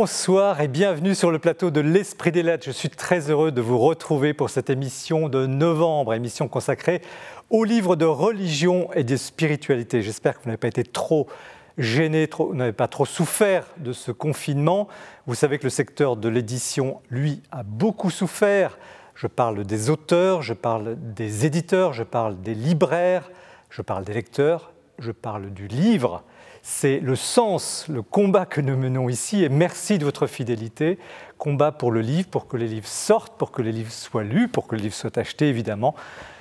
Bonsoir et bienvenue sur le plateau de l'Esprit des Lettres. Je suis très heureux de vous retrouver pour cette émission de novembre, émission consacrée aux livres de religion et de spiritualité. J'espère que vous n'avez pas été trop gêné, vous n'avez pas trop souffert de ce confinement. Vous savez que le secteur de l'édition, lui, a beaucoup souffert. Je parle des auteurs, je parle des éditeurs, je parle des libraires, je parle des lecteurs, je parle du livre. C'est le sens, le combat que nous menons ici, et merci de votre fidélité. Combat pour le livre, pour que les livres sortent, pour que les livres soient lus, pour que les livres soient achetés, évidemment.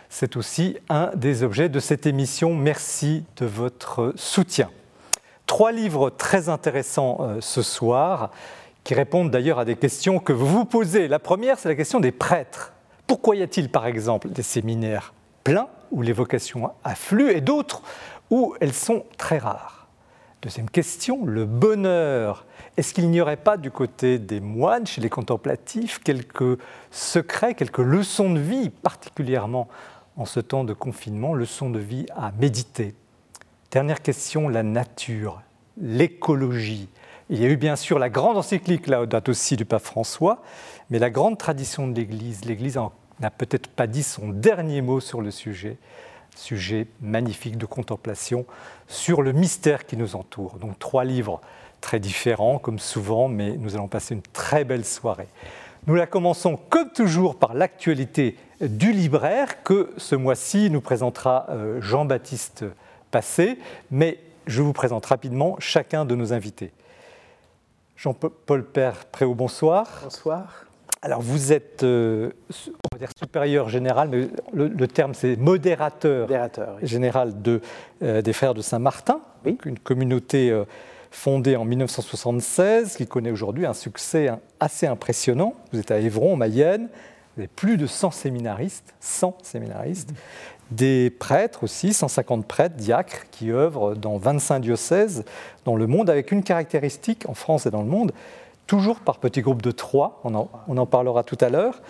C'est aussi un des objets de cette émission. Merci de votre soutien. Trois livres très intéressants euh, ce soir, qui répondent d'ailleurs à des questions que vous vous posez. La première, c'est la question des prêtres. Pourquoi y a-t-il, par exemple, des séminaires pleins où les vocations affluent et d'autres où elles sont très rares? Deuxième question, le bonheur. Est-ce qu'il n'y aurait pas du côté des moines, chez les contemplatifs, quelques secrets, quelques leçons de vie, particulièrement en ce temps de confinement, leçons de vie à méditer? Dernière question, la nature, l'écologie. Il y a eu bien sûr la grande encyclique, là, date aussi du pape François, mais la grande tradition de l'Église. L'Église n'a peut-être pas dit son dernier mot sur le sujet sujet magnifique de contemplation sur le mystère qui nous entoure. Donc trois livres très différents, comme souvent, mais nous allons passer une très belle soirée. Nous la commençons comme toujours par l'actualité du libraire que ce mois-ci nous présentera euh, Jean-Baptiste Passé, mais je vous présente rapidement chacun de nos invités. Jean-Paul Père Préau, bonsoir. Bonsoir. Alors vous êtes, euh, dire supérieur général, mais le, terme c'est modérateur, général de, euh, des Frères de Saint-Martin, une communauté euh, fondée en 1976 qui connaît aujourd'hui un succès assez impressionnant. Vous êtes à Évron, en Mayenne, vous avez plus de 100 séminaristes, 100 séminaristes, des prêtres aussi, 150 prêtres, diacres, qui œuvrent dans 25 diocèses dans le monde avec une caractéristique en France et dans le monde, toujours par petits groupes de trois, on en, parlera tout à l'heure.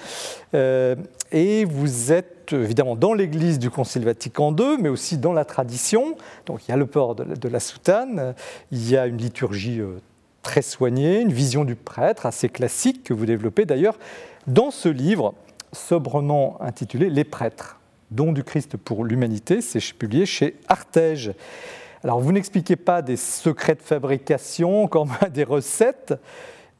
Euh, et vous êtes évidemment dans l'église du Concile Vatican II, mais aussi dans la tradition. Donc il y a le port de, la soutane, il y a une liturgie euh, très soignée, une vision du prêtre assez classique que vous développez d'ailleurs dans ce livre sobrement intitulé Les prêtres, don du Christ pour l'humanité, c'est publié chez Artege. Alors vous n'expliquez pas des secrets de fabrication, des recettes,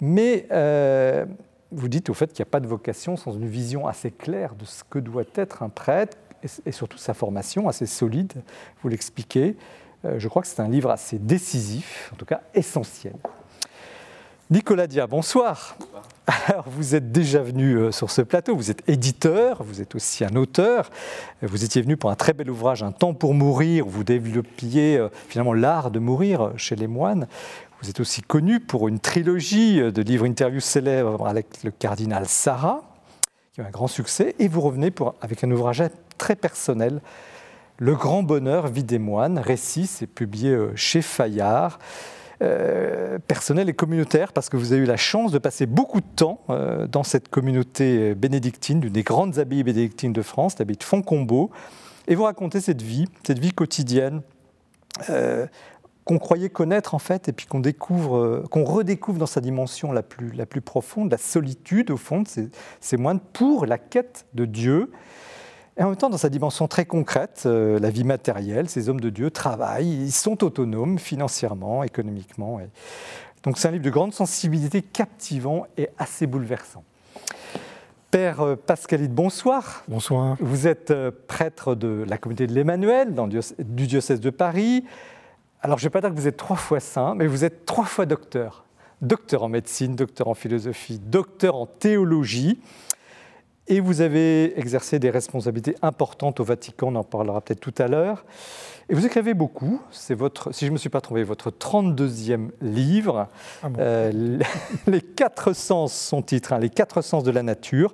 mais euh, vous dites au fait qu'il n'y a pas de vocation sans une vision assez claire de ce que doit être un prêtre et, surtout sa formation assez solide, vous l'expliquez. Euh, je crois que c'est un livre assez décisif, en tout cas essentiel. Nicolas Dia, bonsoir. Alors, vous êtes déjà venu euh, sur ce plateau, vous êtes éditeur, vous êtes aussi un auteur. Vous étiez venu pour un très bel ouvrage, Un temps pour mourir, où vous développiez finalement l'art de mourir chez les moines. Vous êtes aussi connu pour une trilogie de livres interviews célèbres avec le cardinal Sarah, qui a un grand succès, et vous revenez avec un ouvrage très personnel, Le grand bonheur, vie des moines, récit, c'est publié euh, chez Fayard. Euh, personnel et communautaire, parce que vous avez eu la chance de passer beaucoup de temps euh, dans cette communauté bénédictine, d'une des grandes abbayes bénédictines de France, l'abbaye de Fontcombeau, et vous racontez cette vie, cette vie quotidienne, qu'on croyait connaître en fait, et puis qu'on découvre, euh, qu'on redécouvre dans sa dimension la plus, la plus profonde, la solitude au fond de ces, ces moines pour la quête de Dieu. Et en même temps, dans sa dimension très concrète, euh, la vie matérielle, ces hommes de Dieu travaillent, ils sont autonomes financièrement, économiquement. Et... Donc c'est un livre de grande sensibilité, captivant et assez bouleversant. Père euh, Pascalide, bonsoir. Bonsoir. Vous êtes prêtre de la communauté de l'Emmanuel, du diocèse de Paris. Alors, je ne vais pas dire que vous êtes trois fois saint, mais vous êtes trois fois docteur. Docteur en médecine, docteur en philosophie, docteur en théologie. Et vous avez exercé des responsabilités importantes au Vatican, on en parlera peut-être tout à l'heure. Et vous écrivez beaucoup, c'est votre, si je ne me suis pas trompé, votre 32e livre. Ah euh, les quatre sens, son titre, hein, Les quatre sens de la nature,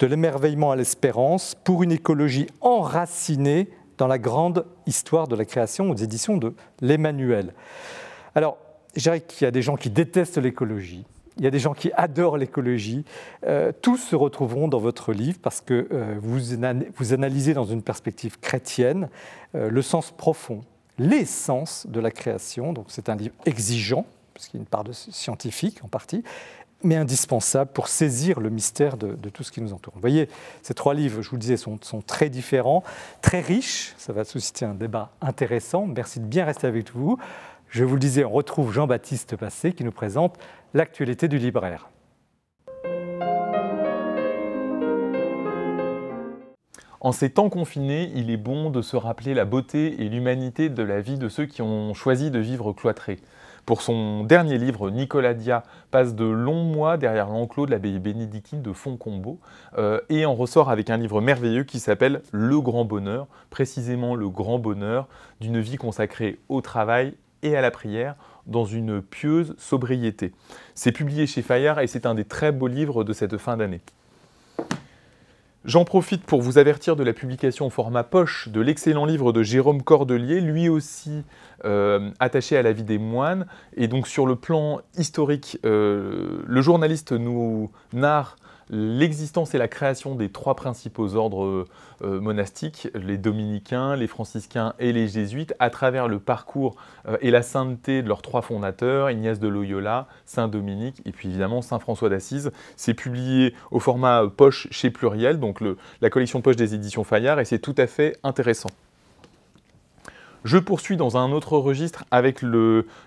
de l'émerveillement à l'espérance, pour une écologie enracinée dans la grande histoire de la création aux éditions de l'Emmanuel. Alors, je dirais qu'il y a des gens qui détestent l'écologie, il y a des gens qui adorent l'écologie. Euh, tous se retrouveront dans votre livre parce que euh, vous, analysez dans une perspective chrétienne euh, le sens profond, l'essence de la création. Donc c'est un livre exigeant, parce qu'il y a une part de scientifique en partie, mais indispensable pour saisir le mystère de, tout ce qui nous entoure. Vous voyez, ces trois livres, je vous le disais, sont, sont, très différents, très riches. Ça va susciter un débat intéressant. Merci de bien rester avec vous. Je vous le disais, on retrouve Jean-Baptiste Passé qui nous présente l'actualité du libraire. En ces temps confinés, il est bon de se rappeler la beauté et l'humanité de la vie de ceux qui ont choisi de vivre cloîtrés. Pour son dernier livre, Nicolas Dia passe de longs mois derrière l'enclos de l'abbaye bénédictine de Fontcombeau euh, et en ressort avec un livre merveilleux qui s'appelle Le Grand Bonheur, précisément le grand bonheur d'une vie consacrée au travail et à la prière dans une pieuse sobriété. C'est publié chez Fayard et c'est un des très beaux livres de cette fin d'année. J'en profite pour vous avertir de la publication au format poche de l'excellent livre de Jérôme Cordelier, lui aussi euh, attaché à la vie des moines. Et donc sur le plan historique, euh, le journaliste nous narre l'existence et la création des trois principaux ordres euh, monastiques, les dominicains, les franciscains et les jésuites, à travers le parcours euh, et la sainteté de leurs trois fondateurs, Ignace de Loyola, Saint Dominique et puis évidemment Saint François d'Assise. C'est publié au format poche chez Pluriel, donc la collection poche des éditions Fayard, et c'est tout à fait intéressant. Je poursuis dans un autre registre avec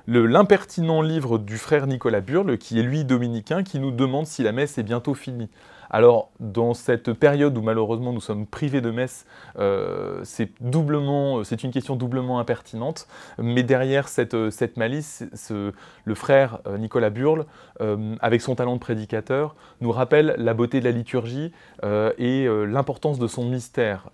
l'impertinent livre du frère Nicolas Burle, qui est lui dominicain, qui nous demande si la messe est bientôt finie. Alors, dans cette période où malheureusement nous sommes privés de messe, euh, c'est doublement, c'est une question doublement impertinente. Mais derrière cette, malice, le frère euh, Nicolas Burle, euh, avec son talent de prédicateur, nous rappelle la beauté de la liturgie et l'importance de son mystère.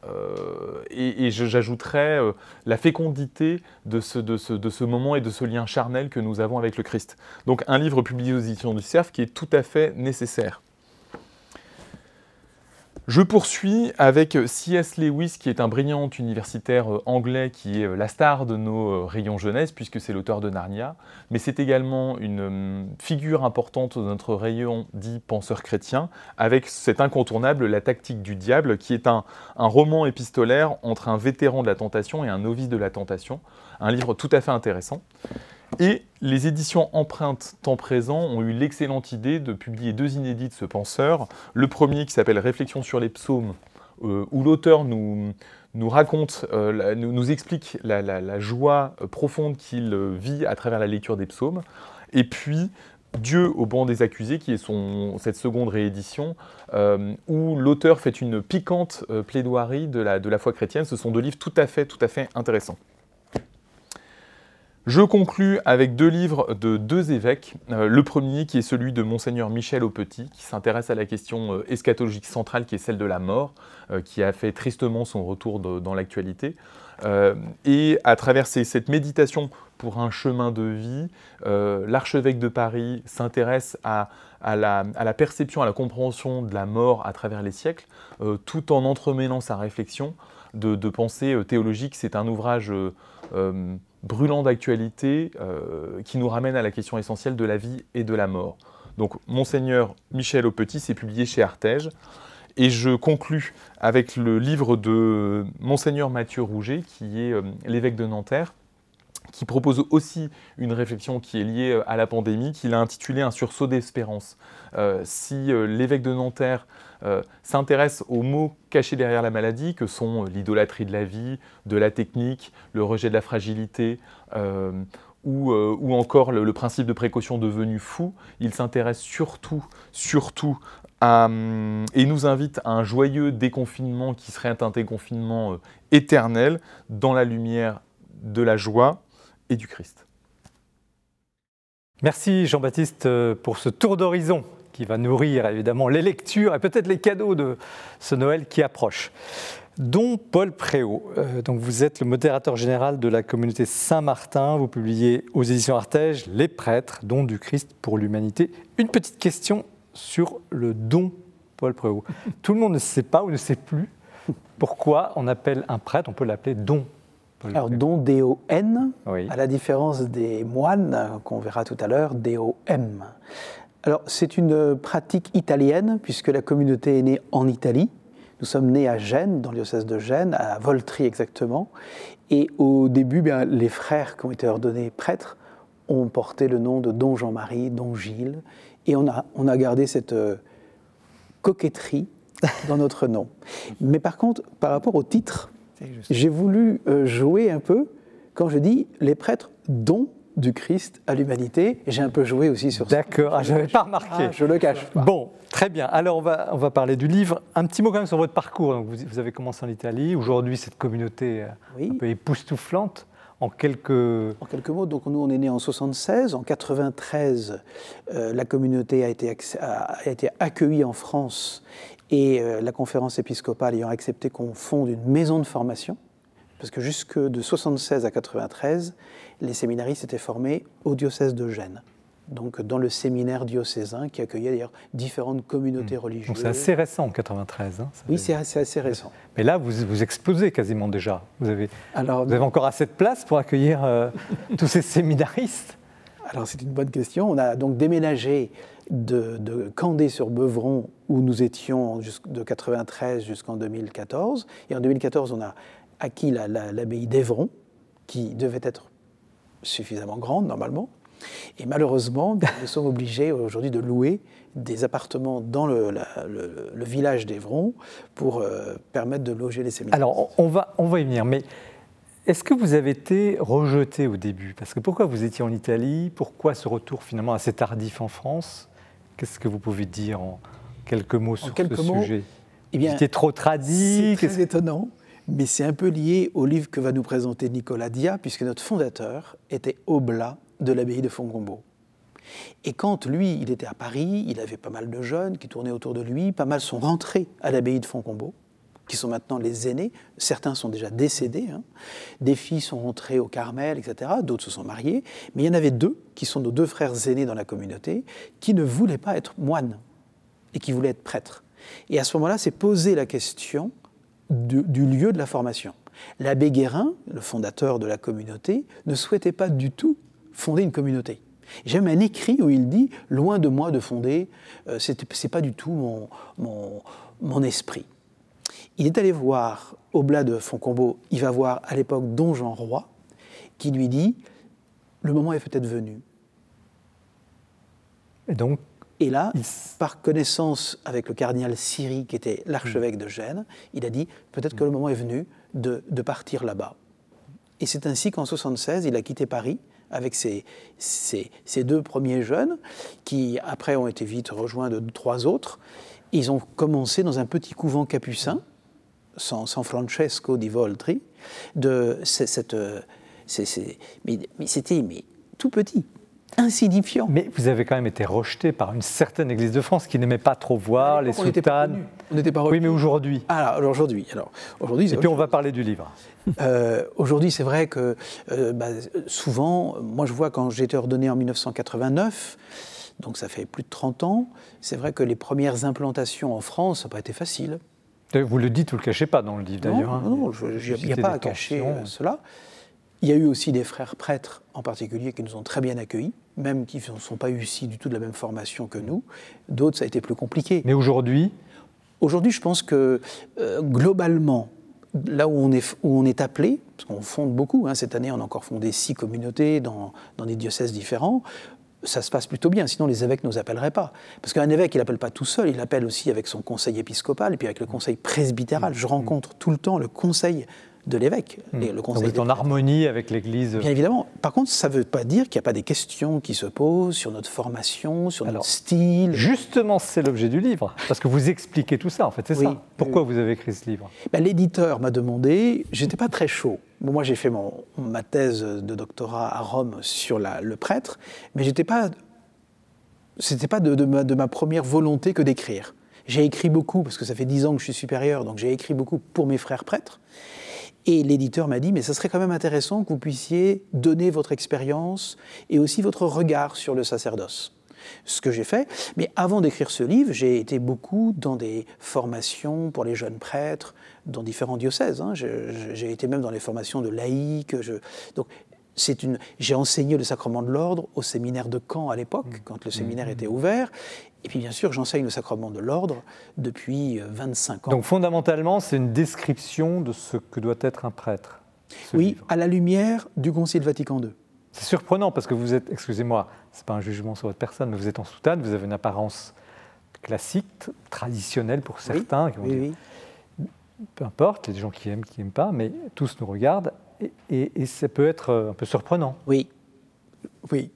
et, j'ajouterais la fécondité de ce, de, ce, de ce moment et de ce lien charnel que nous avons avec le Christ. Donc, un livre publié aux éditions du Cerf qui est tout à fait nécessaire. Je poursuis avec C.S. Lewis, qui est un brillant universitaire euh, anglais, qui est euh, la star de nos euh, rayons jeunesse, puisque c'est l'auteur de Narnia, mais c'est également une figure importante de notre rayon dit penseur chrétien, avec cet incontournable La tactique du diable, qui est un, un roman épistolaire entre un vétéran de la tentation et un novice de la tentation, un livre tout à fait intéressant. Et les éditions Empreinte Temps Présent ont eu l'excellente idée de publier deux inédits de ce penseur. Le premier qui s'appelle Réflexion sur les psaumes, euh, où l'auteur nous, raconte, euh, nous, explique la, joie euh, profonde qu'il vit à travers la lecture des psaumes. Et puis Dieu au banc des accusés, qui est cette seconde réédition, où l'auteur fait une piquante plaidoirie de la, de la foi chrétienne. Ce sont deux livres tout à fait, tout à fait intéressants. Je conclus avec deux livres de deux évêques. Euh, le premier qui est celui de monseigneur Michel Aupetit, qui s'intéresse à la question euh, eschatologique centrale qui est celle de la mort, euh, qui a fait tristement son retour dans l'actualité. et à travers cette méditation pour un chemin de vie, l'archevêque de Paris s'intéresse à, la, perception, à la compréhension de la mort à travers les siècles, tout en entremêlant sa réflexion de, de pensée théologique. C'est un ouvrage brûlant d'actualité euh, qui nous ramène à la question essentielle de la vie et de la mort. Donc, Monseigneur Michel Aupetit, c'est publié chez Artege. Et je conclus avec le livre de Monseigneur Mathieu Rouget, qui est euh, l'évêque de Nanterre, qui propose aussi une réflexion qui est liée euh, à la pandémie, qu'il a intitulé Un sursaut d'espérance. si l'évêque de Nanterre euh, s'intéresse aux mots cachés derrière la maladie, que sont euh, l'idolâtrie de la vie, de la technique, le rejet de la fragilité, euh, ou, encore le, principe de précaution devenu fou. Il s'intéresse surtout, surtout à, et nous invite à un joyeux déconfinement qui serait un déconfinement éternel dans la lumière de la joie et du Christ. Merci Jean-Baptiste pour ce tour d'horizon qui va nourrir évidemment les lectures et peut-être les cadeaux de ce Noël qui approche. Dont Paul Préau. Euh, donc vous êtes le modérateur général de la communauté Saint-Martin. Vous publiez aux éditions Artege Les prêtres, don du Christ pour l'humanité. Une petite question sur le don Paul Préau. Tout le monde ne sait pas ou ne sait plus pourquoi on appelle un prêtre, on peut l'appeler don. Alors, don D-O-N, à la différence des moines qu'on verra tout à l'heure, D-O-M. Alors, c'est une pratique italienne, puisque la communauté est née en Italie. Nous sommes nés à Gênes, dans le diocèse de Gênes, à Voltri exactement. Et au début, bien, les frères qui ont été ordonnés prêtres ont porté le nom de Don Jean-Marie, Don Gilles, et on a, on a gardé cette euh, coquetterie dans notre nom. Mais par contre, par rapport au titre, j'ai voulu euh, jouer un peu quand je dis les prêtres dont du Christ à l'humanité. J'ai un peu joué aussi sur ça. D'accord, ah, je n'avais pas remarqué. Ah, je le cache pas. Bon, très bien. Alors, on va, on va parler du livre. Un petit mot quand même sur votre parcours. Donc, vous, vous avez commencé en Italie. Aujourd'hui, cette communauté euh, un peu époustouflante. En quelques... en quelques mots, donc nous on est né en 76, en 93 euh, la communauté a été, a, été, accueillie en France et euh, la conférence épiscopale ayant accepté qu'on fonde une maison de formation, parce que jusque de 76 à 93, les séminaristes étaient formés au diocèse de Gênes donc dans le séminaire diocésain qui accueillait d'ailleurs différentes communautés hmm. religieuses. Donc c'est assez récent, en 93. Hein, oui, c'est assez, récent. Mais là, vous, vous explosez quasiment déjà. Vous avez, Alors, vous avez encore assez de place pour accueillir euh, tous ces séminaristes Alors c'est une bonne question. On a donc déménagé de, Candé-sur-Beuvron, où nous étions de 93 jusqu'en 2014. Et en 2014, on a acquis l'abbaye d'Evron, qui devait être suffisamment grande normalement. Et malheureusement, nous sommes obligés aujourd'hui de louer des appartements dans le, village d'Evron pour euh, permettre de loger les séminaires. Alors, on va, on va y venir, mais est-ce que vous avez été rejeté au début? Parce que pourquoi vous étiez en Italie? Pourquoi ce retour finalement assez tardif en France? Qu'est-ce que vous pouvez dire en quelques mots sur ce sujet? eh bien, C'était trop tradit C'est très étonnant, mais c'est un peu lié au livre que va nous présenter Nicolas Dia, puisque notre fondateur était Oblat de l'abbaye de Fontgombault. Et quand lui, il était à Paris, il avait pas mal de jeunes qui tournaient autour de lui, pas mal sont rentrés à l'abbaye de Fontgombault, qui sont maintenant les aînés, certains sont déjà décédés, hein. des filles sont rentrées au Carmel, etc., d'autres se sont mariées, mais il y en avait deux, qui sont nos deux frères aînés dans la communauté, qui ne voulaient pas être moines, et qui voulaient être prêtres. Et à ce moment-là, c'est posé la question du, lieu de la formation. L'abbé Guérin, le fondateur de la communauté, ne souhaitait pas du tout fonder une communauté. J'aime un écrit où il dit Loin de moi de fonder, euh, ce n'est pas du tout mon, esprit. Il est allé voir Oblat de Fontcombault, il va voir à l'époque Don Jean Roy, qui lui dit Le moment est peut-être venu. Et donc et là, par connaissance avec le cardinal Siri, qui était l'archevêque de Gênes, il a dit peut-être que le moment est venu de, de partir là-bas. Et c'est ainsi qu'en 76, il a quitté Paris avec ces, deux premiers jeunes, qui après ont été vite rejoints de trois autres. Ils ont commencé dans un petit couvent capucin, San, Francesco di Voltri, de cette, mais, c'était mais tout petit, insignifiant. Mais vous avez quand même été rejeté par une certaine Église de France qui n'aimait pas trop voir les soutanes. On n'était pas Oui, mais aujourd'hui. Ah, alors aujourd'hui, alors aujourd'hui. Et puis on va parler du livre. Euh, aujourd'hui, c'est vrai que euh, bah, souvent, moi je vois quand j'ai été ordonné en 1989. Donc ça fait plus de 30 ans. C'est vrai que les premières implantations en France, ça n'a pas été facile. Vous le dites, vous ne le cachez pas dans le livre d'ailleurs. Non, non, il n'y a pas à cacher euh, cela. Il y a eu aussi des frères prêtres en particulier qui nous ont très bien accueillis, même qui ne sont pas ici du tout de la même formation que nous. D'autres, ça a été plus compliqué. Mais aujourd'hui? Aujourd'hui, je pense que euh, globalement, là où on est, où on est appelé, parce qu'on fonde beaucoup, hein, cette année on a encore fondé six communautés dans, dans des diocèses différents, ça se passe plutôt bien, sinon les évêques ne nous appelleraient pas. Parce qu'un évêque, il n'appelle pas tout seul, il appelle aussi avec son conseil épiscopal et puis avec le conseil presbytéral. Je rencontre tout le temps le conseil de l'évêque. Hmm. Le conseil Donc vous êtes en harmonie avec l'Église Bien évidemment. Par contre, ça ne veut pas dire qu'il n'y a pas des questions qui se posent sur notre formation, sur notre style. Justement, c'est l'objet du livre, parce que vous expliquez tout ça, en fait, c'est ça. Pourquoi vous avez écrit ce livre? Ben, L'éditeur m'a demandé, j'étais pas très chaud. moi, j'ai fait mon, ma thèse de doctorat à Rome sur la, le prêtre, mais j'étais pas... C'était pas de, de, ma, de ma première volonté que d'écrire. J'ai écrit beaucoup, parce que ça fait dix ans que je suis supérieur, donc j'ai écrit beaucoup pour mes frères prêtres. Et l'éditeur m'a dit, mais ce serait quand même intéressant que vous puissiez donner votre expérience et aussi votre regard sur le sacerdoce. Ce que j'ai fait. Mais avant d'écrire ce livre, j'ai été beaucoup dans des formations pour les jeunes prêtres, dans différents diocèses. Hein. J'ai été même dans les formations de laïcs. Je... Donc, une... J'ai enseigné le sacrement de l'ordre au séminaire de Caen à l'époque, mmh. quand le séminaire mmh. était ouvert. Et puis bien sûr, j'enseigne le sacrement de l'ordre depuis 25 euh, ans. Donc fondamentalement, c'est une description de ce que doit être un prêtre. Oui, à la lumière du Concile Vatican II. C'est surprenant parce que vous êtes, excusez-moi, ce n'est pas un jugement sur votre personne, mais vous êtes en soutane, vous avez une apparence classique, traditionnelle pour certains. Oui, Peu importe, il y a des gens qui aiment, qui n'aiment pas, mais tous nous regardent et, et, ça peut être un peu surprenant. Oui, oui,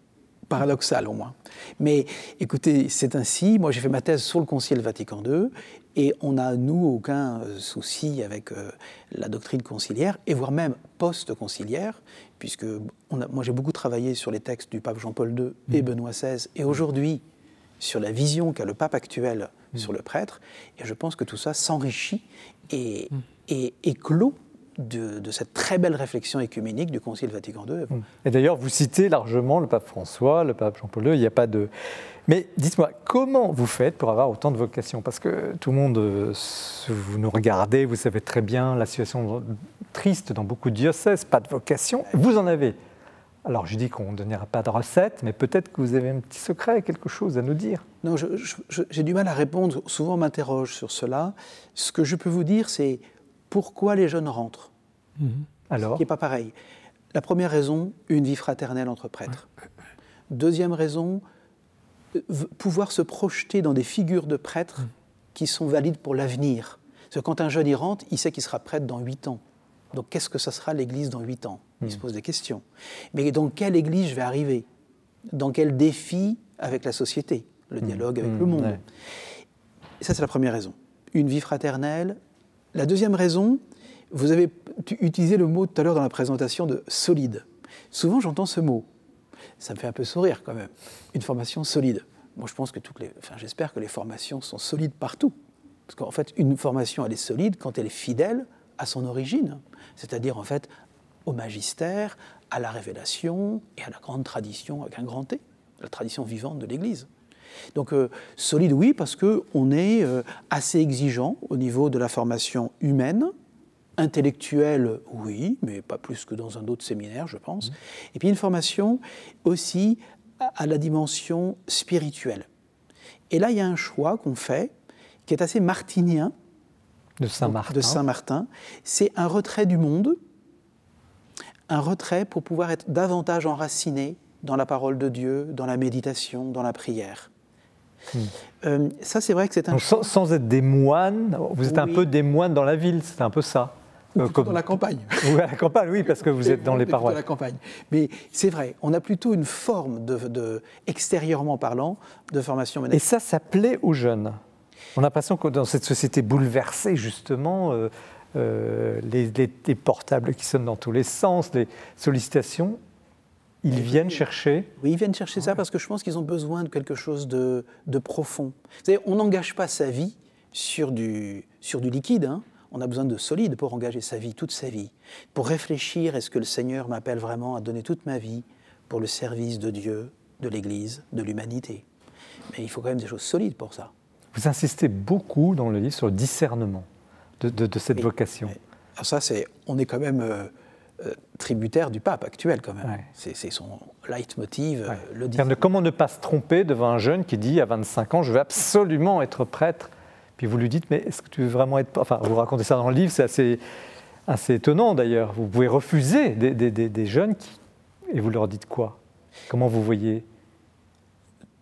paradoxal au moins. Mais écoutez, c'est ainsi. Moi, j'ai fait ma thèse sur le Concile Vatican II et on n'a, nous, aucun euh, souci avec euh, la doctrine conciliaire, et voire même post-conciliaire, puisque on a, moi j'ai beaucoup travaillé sur les textes du pape Jean-Paul II et mmh. Benoît XVI, et aujourd'hui sur la vision qu'a le pape actuel mmh. sur le prêtre, et je pense que tout ça s'enrichit et, mmh. et éclot de, cette très belle réflexion écuménique du Concile Vatican II. Et d'ailleurs, vous citez largement le pape François, le pape Jean-Paul II, il n'y a pas de... Mais dites-moi, comment vous faites pour avoir autant de vocations? Parce que tout le monde, euh, vous nous regardez, vous savez très bien la situation triste dans beaucoup de diocèses, pas de vocation, vous en avez. Alors je dis qu'on ne donnera pas de recette, mais peut-être que vous avez un petit secret, quelque chose à nous dire. Non, j'ai du mal à répondre, souvent on m'interroge sur cela. Ce que je peux vous dire, c'est pourquoi les jeunes rentrent? Alors Ce qui n'est pas pareil. La première raison, une vie fraternelle entre prêtres. Deuxième raison, euh, pouvoir se projeter dans des figures de prêtres mhm. qui sont valides pour l'avenir. Parce que quand un jeune y rentre, il sait qu'il sera prêtre dans huit ans. Donc qu'est-ce que ça sera l'Église dans huit ans? Il mhm. se pose des questions. Mais dans quelle Église je vais arriver? Dans quel défi avec la société Le dialogue avec le monde? Et ça, c'est la première raison. Une vie fraternelle, la deuxième raison, vous avez utilisé le mot tout à l'heure dans la présentation de solide. Souvent, j'entends ce mot. Ça me fait un peu sourire quand même. Une formation solide. Moi, je pense que toutes les, enfin, j'espère que les formations sont solides partout. Parce qu'en fait, une formation, elle est solide quand elle est fidèle à son origine. C'est-à-dire, en fait, au magistère, à la révélation et à la grande tradition avec un grand T, la tradition vivante de l'Église. Donc euh, solide, oui, parce qu'on est euh, assez exigeant au niveau de la formation humaine, intellectuelle, oui, mais pas plus que dans un autre séminaire, je pense. Mmh. Et puis une formation aussi à la dimension spirituelle. Et là, il y a un choix qu'on fait qui est assez martinien. De Saint-Martin. De Saint-Martin. C'est un retrait du monde, un retrait pour pouvoir être davantage enraciné dans la parole de Dieu, dans la méditation, dans la prière. Hmm. Euh, ça, c'est vrai que c'est un. sans, être des moines, vous êtes un peu des moines dans la ville, c'est un peu ça. Euh, comme... Dans la campagne. Oui, à la campagne, oui, parce que vous êtes dans les paroisses. Dans la campagne. Mais c'est vrai, on a plutôt une forme, de, extérieurement parlant, de formation Et ça, ça plaît aux jeunes. On a l'impression que dans cette société bouleversée, justement, euh, les, les, portables qui sonnent dans tous les sens, les sollicitations, ils viennent chercher Oui, ils viennent chercher ça parce que je pense qu'ils ont besoin de quelque chose de, profond. on n'engage pas sa vie sur du, sur du liquide. Hein. On a besoin de solide pour engager sa vie, toute sa vie. Pour réfléchir, est-ce que le Seigneur m'appelle vraiment à donner toute ma vie pour le service de Dieu, de l'Église, de l'humanité? Mais il faut quand même des choses solides pour ça. Vous insistez beaucoup dans le livre sur le discernement de, cette vocation. Alors ça, c'est, on est quand même... Euh, euh, tributaire du pape actuel quand même. C'est son leitmotiv, euh, le de Comment ne pas se tromper devant un jeune qui dit à 25 ans, je veux absolument être prêtre. Puis vous lui dites, mais est-ce que tu veux vraiment être... Enfin, vous racontez ça dans le livre, c'est assez, assez étonnant d'ailleurs. Vous pouvez refuser des, des, des, jeunes qui... et vous leur dites quoi? Comment vous voyez?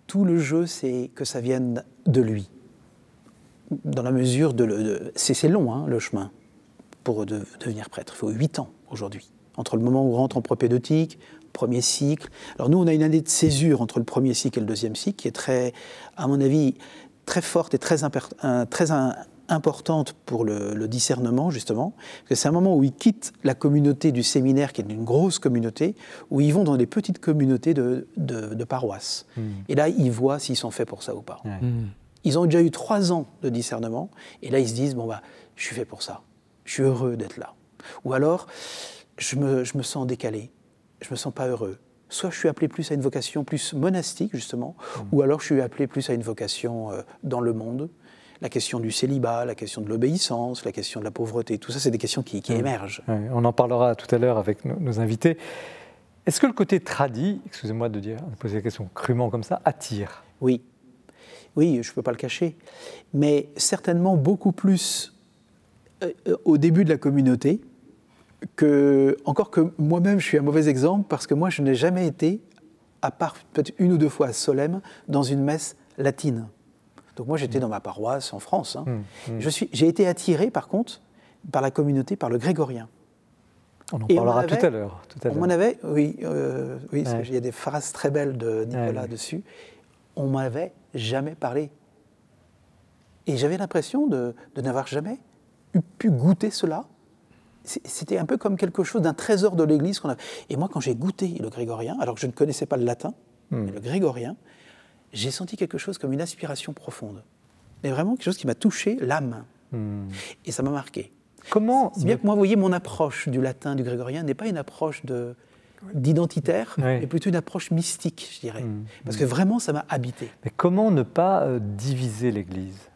Tout le jeu, c'est que ça vienne de lui. Dans la mesure de... de c'est long, hein, le chemin, pour devenir prêtre. Il faut 8 ans aujourd'hui, entre le moment où on rentre en propédeutique, premier cycle. Alors nous, on a une année de césure entre le premier cycle et le deuxième cycle qui est très, à mon avis, très forte et très, très importante pour le, discernement, justement. C'est un moment où ils quittent la communauté du séminaire, qui est une grosse communauté, où ils vont dans des petites communautés de, de, paroisses. Hmm. Et là, ils voient s'ils sont faits pour ça ou pas. Hmm. Ils ont déjà eu trois ans de discernement, et là, ils se disent, bon, bah, je suis fait pour ça. Je suis heureux d'être là. Ou alors, je me, je me sens décalé, je me sens pas heureux. Soit je suis appelé plus à une vocation plus monastique, justement, mmh. ou alors je suis appelé plus à une vocation euh, dans le monde. La question du célibat, la question de l'obéissance, la question de la pauvreté, tout ça, c'est des questions qui, qui mmh. émergent. on en parlera tout à l'heure avec nos, invités. Est-ce que le côté tradit, excusez-moi de, dire, de poser la question crûment comme ça, attire? Oui. Oui, je ne peux pas le cacher. Mais certainement beaucoup plus euh, au début de la communauté que, encore que moi-même, je suis un mauvais exemple parce que moi, je n'ai jamais été, à part peut-être une ou deux fois à Solem, dans une messe latine. Donc moi, j'étais mm. dans ma paroisse en France. Hein. Mm, mm. Je suis, j'ai été attiré, par contre, par la communauté, par le grégorien. On en parlera tout à l'heure. On m'en avait, oui, euh, oui il y a des phrases très belles de Nicolas dessus. On m'avait jamais parlé. Et j'avais l'impression de, de n'avoir jamais pu goûter cela. C'était un peu comme quelque chose d'un trésor de l'Église qu'on a. Et moi, quand j'ai goûté le grégorien, alors que je ne connaissais pas le latin, mais le grégorien, j'ai senti quelque chose comme une aspiration profonde. Mais vraiment quelque chose qui m'a touché l'âme. Hmm. Et ça m'a marqué. Comment C'est bien que moi, vous voyez, mon approche du latin, du grégorien, n'est pas une approche de d'identitaire, mais plutôt une approche mystique, je dirais. Hmm. Parce que vraiment, ça m'a habité. Mais comment ne pas euh, diviser l'Église?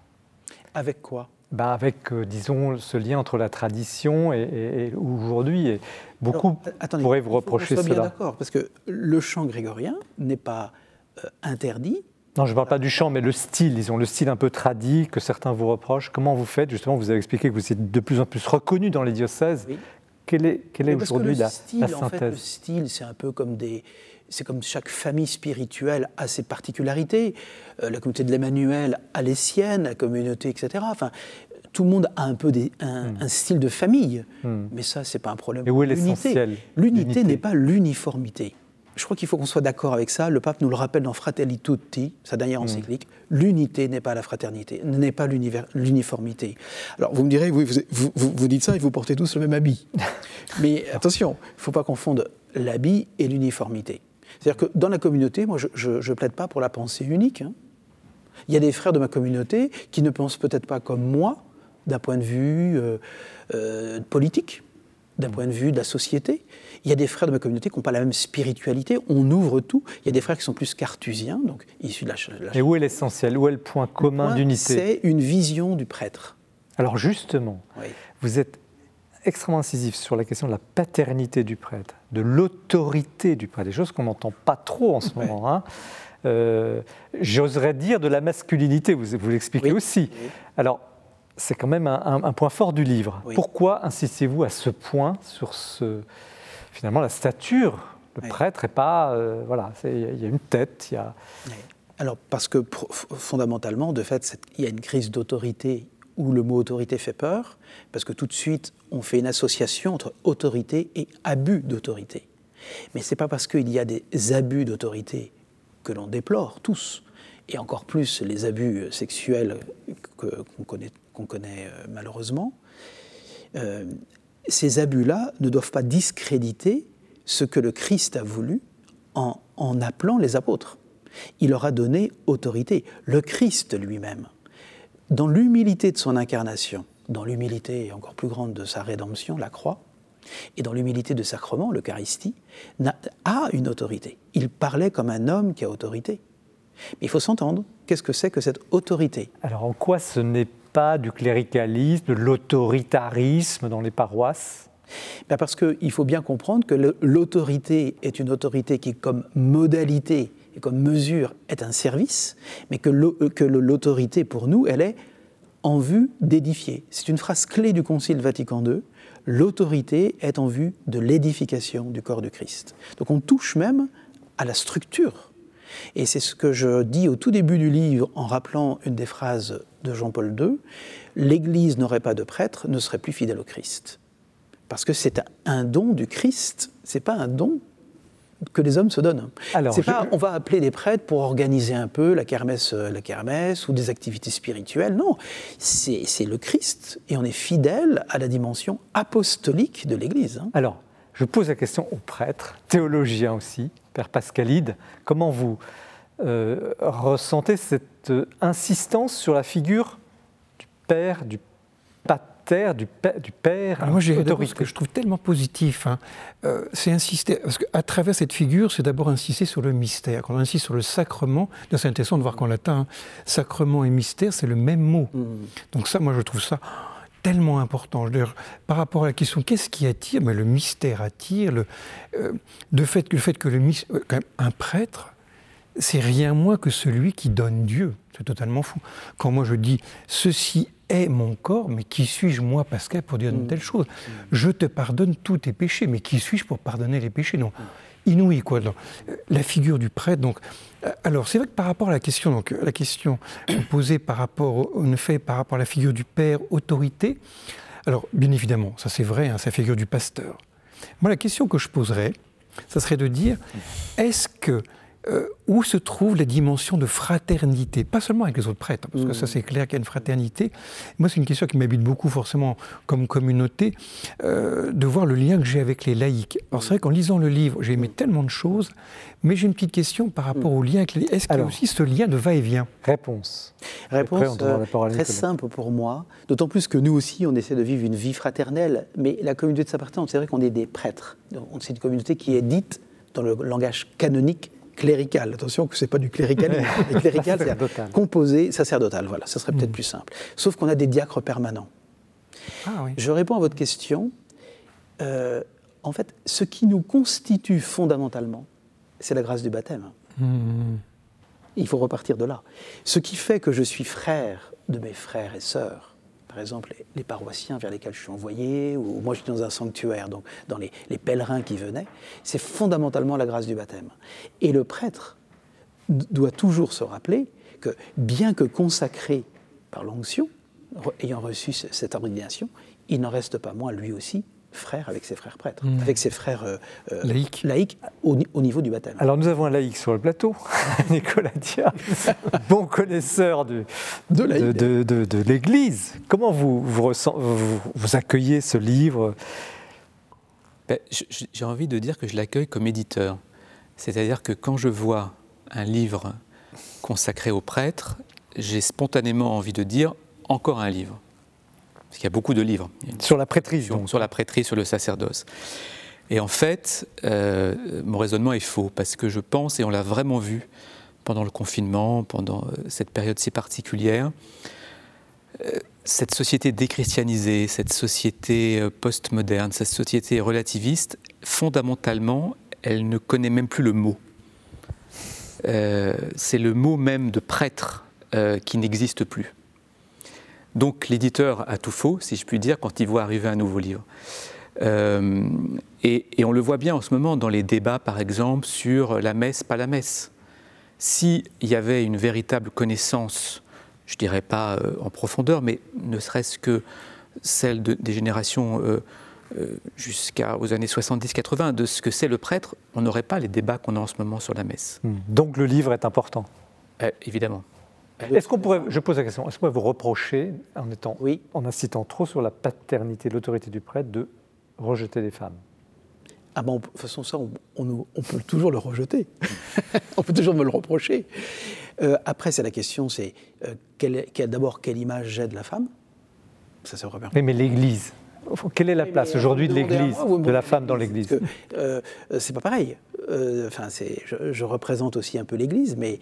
Avec quoi? Bah avec, euh, disons, ce lien entre la tradition et, aujourd'hui. Et beaucoup pourraient vous reprocher cela. bien d'accord, parce que le chant grégorien n'est pas euh, interdit. Non, je ne parle pas du chant, mais le style, disons, le style un peu tradit que certains vous reprochent. Comment vous faites Justement, vous avez expliqué que vous êtes de plus en plus reconnu dans les diocèses. Quelle est, quelle est aujourd'hui la, synthèse en fait, Le style, c'est un peu comme des, c'est comme chaque famille spirituelle a ses particularités. Euh, la communauté de l'Emmanuel a les siennes, la communauté, etc. Enfin, tout le monde a un peu des, un, hmm. style de famille, hmm. mais ça, c'est pas un problème. Et où est l'essentiel? L'unité n'est pas l'uniformité je crois qu'il faut qu'on soit d'accord avec ça. Le pape nous le rappelle dans Fratelli Tutti, sa dernière mm. encyclique. L'unité n'est pas la fraternité, n'est pas l'uniformité. Alors vous me direz, vous, vous, vous, dites ça et vous portez tous le même habit. Mais attention, il ne faut pas confondre l'habit et l'uniformité. C'est-à-dire que dans la communauté, moi je ne plaide pas pour la pensée unique. Hein. Il y a des frères de ma communauté qui ne pensent peut-être pas comme moi d'un point de vue euh, euh, politique d'un point de vue de la société. Il y a des frères de ma communauté qui n'ont pas la même spiritualité. On ouvre tout. Il y a des frères qui sont plus cartusiens, donc issus de la. Et où est l'essentiel? Où est le point commun d'unité? C'est une vision du prêtre. Alors justement, vous êtes extrêmement incisif sur la question de la paternité du prêtre, de l'autorité du prêtre, des choses qu'on n'entend pas trop en ce moment. Hein. Euh, j'oserais dire de la masculinité, vous, vous l'expliquez aussi. Alors, c'est quand même un, point fort du livre. Pourquoi insistez-vous à ce point sur ce, finalement la stature? Le prêtre et pas, euh, voilà, il y a une tête, il y a. Alors parce que fondamentalement, de fait, il y a une crise d'autorité où le mot autorité fait peur, parce que tout de suite, on fait une association entre autorité et abus d'autorité. Mais ce n'est pas parce qu'il y a des abus d'autorité que l'on déplore tous, et encore plus les abus sexuels qu'on connaît euh, malheureusement, euh, ces abus-là ne doivent pas discréditer ce que le Christ a voulu en appelant les apôtres. Il leur a donné autorité. Le Christ lui-même, dans l'humilité de son incarnation, dans l'humilité encore plus grande de sa rédemption, la croix, et dans l'humilité de sacrement, l'Eucharistie, a une autorité. Il parlait comme un homme qui a autorité. Mais il faut s'entendre, qu'est-ce que c'est que cette autorité? Alors en quoi ce n'est pas du cléricalisme, de l'autoritarisme dans les paroisses? Ben Parce qu'il faut bien comprendre que l'autorité est une autorité qui, comme modalité et comme mesure, est un service, mais que l'autorité, pour nous, elle est en vue d'édifier. C'est une phrase clé du Concile Vatican II. L'autorité est en vue de l'édification du corps de Christ. Donc on touche même à la structure et c'est ce que je dis au tout début du livre en rappelant une des phrases de Jean-Paul II, l'Église n'aurait pas de prêtre, ne serait plus fidèle au Christ. Parce que c'est un don du Christ, c'est pas un don que les hommes se donnent. Alors, pas, on va appeler des prêtres pour organiser un peu la kermesse, la kermesse ou des activités spirituelles. Non, c'est le Christ et on est fidèle à la dimension apostolique de l'Église. Hein. Alors, je pose la question aux prêtres, théologiens aussi, Père Pascalide, comment vous euh, ressentez cette euh, insistance sur la figure du Père, du du, père, du père Alors Moi, j'ai ce que je trouve tellement positif, hein, euh, c'est insister, parce qu'à travers cette figure, c'est d'abord insister sur le mystère. Quand on insiste sur le sacrement, c'est intéressant de voir qu'en latin, hein, sacrement et mystère, c'est le même mot. Mmh. Donc ça, moi, je trouve ça tellement important. Je par rapport à la question qu'est-ce qui attire Mais Le mystère attire. Le, euh, fait, le fait que le, euh, un prêtre, c'est rien moins que celui qui donne Dieu. C'est totalement fou. Quand moi je dis ceci est mon corps, mais qui suis-je moi, Pascal, pour dire une mm. telle chose? Je te pardonne tous tes péchés, mais qui suis-je pour pardonner les péchés? Non. Inouï, quoi. La figure du prêtre, donc. Euh, alors, c'est vrai que par rapport à la question, donc, la question posée par rapport au fait, par rapport à la figure du père, autorité, alors, bien évidemment, ça c'est vrai, hein, c'est la figure du pasteur. Moi, la question que je poserais, ça serait de dire, est-ce que euh, où se trouve la dimension de fraternité Pas seulement avec les autres prêtres, parce que ça mmh. c'est clair qu'il y a une fraternité. Moi c'est une question qui m'habite beaucoup forcément comme communauté, euh, de voir le lien que j'ai avec les laïcs. Alors c'est vrai qu'en lisant le livre, j'ai aimé tellement de choses, mais j'ai une petite question par rapport mmh. au lien avec les laïcs. Est-ce qu'il y a aussi ce lien de va-et-vient? Réponse. Réponse euh, très simple pour moi, d'autant plus que nous aussi on essaie de vivre une vie fraternelle, mais la communauté de Saint-Martin, c'est vrai qu'on est des prêtres. C'est une communauté qui est dite dans le langage canonique clérical. Attention que ce n'est pas du cléricalisme. clérical, c'est composé, sacerdotal, voilà, ça serait peut-être hmm. plus simple. Sauf qu'on a des diacres permanents. Ah Je réponds à votre question. Euh, en fait, ce qui nous constitue fondamentalement, c'est la grâce du baptême. Hmm. Il faut repartir de là. Ce qui fait que je suis frère de mes frères et sœurs, par exemple les, paroissiens vers lesquels je suis envoyé, ou moi je suis dans un sanctuaire, donc dans les, pèlerins qui venaient, c'est fondamentalement la grâce du baptême. Et le prêtre doit toujours se rappeler que bien que consacré par l'onction, ayant reçu cette ordination, il n'en reste pas moins lui aussi frère avec ses frères prêtres, hmm. avec ses frères euh, euh, laïcs, au, niveau du baptême. Alors nous avons un laïc sur le plateau, Nicolas Dia, bon connaisseur de, de, l'Église. Comment vous, vous, vous, accueillez ce livre? Ben, J'ai envie de dire que je l'accueille comme éditeur. C'est-à-dire que quand je vois un livre consacré aux prêtres, j'ai spontanément envie de dire encore un livre. Parce qu'il y a beaucoup de livres. Sur la prêtrise Sur la prêtrise, sur le sacerdoce. Et en fait, euh, mon raisonnement est faux, parce que je pense, et on l'a vraiment vu pendant le confinement, pendant euh, cette période si particulière, euh, cette société déchristianisée, cette société postmoderne, cette société relativiste, fondamentalement, elle ne connaît même plus le mot. c'est le mot même de prêtre qui n'existe plus. Donc l'éditeur a tout faux, si je puis dire, quand il voit arriver un nouveau livre. Euh, et, on le voit bien en ce moment dans les débats, par exemple, sur la messe, pas la messe. S'il y avait une véritable connaissance, je dirais pas euh, en profondeur, mais ne serait-ce que celle des générations euh, jusqu'aux années 70-80, de ce que c'est le prêtre, on n'aurait pas les débats qu'on a en ce moment sur la messe. Hmm. Donc le livre est important Évidemment. Est-ce qu'on pourrait, je pose la question, est-ce qu'on pourrait vous reprocher, en, étant, oui. en incitant trop sur la paternité, l'autorité du prêtre, de rejeter les femmes? Ah bon, de toute façon, ça, on, peut toujours le rejeter. on peut toujours me le reprocher. Euh, après, c'est la question, c'est euh, d'abord quelle image j'ai de la femme? Ça, c'est vraiment. Mais, mais l'Église quelle est la place aujourd'hui de l'Église, de la femme dans l'Église? euh, C'est pas pareil. Euh, enfin, je, je, représente aussi un peu l'Église, mais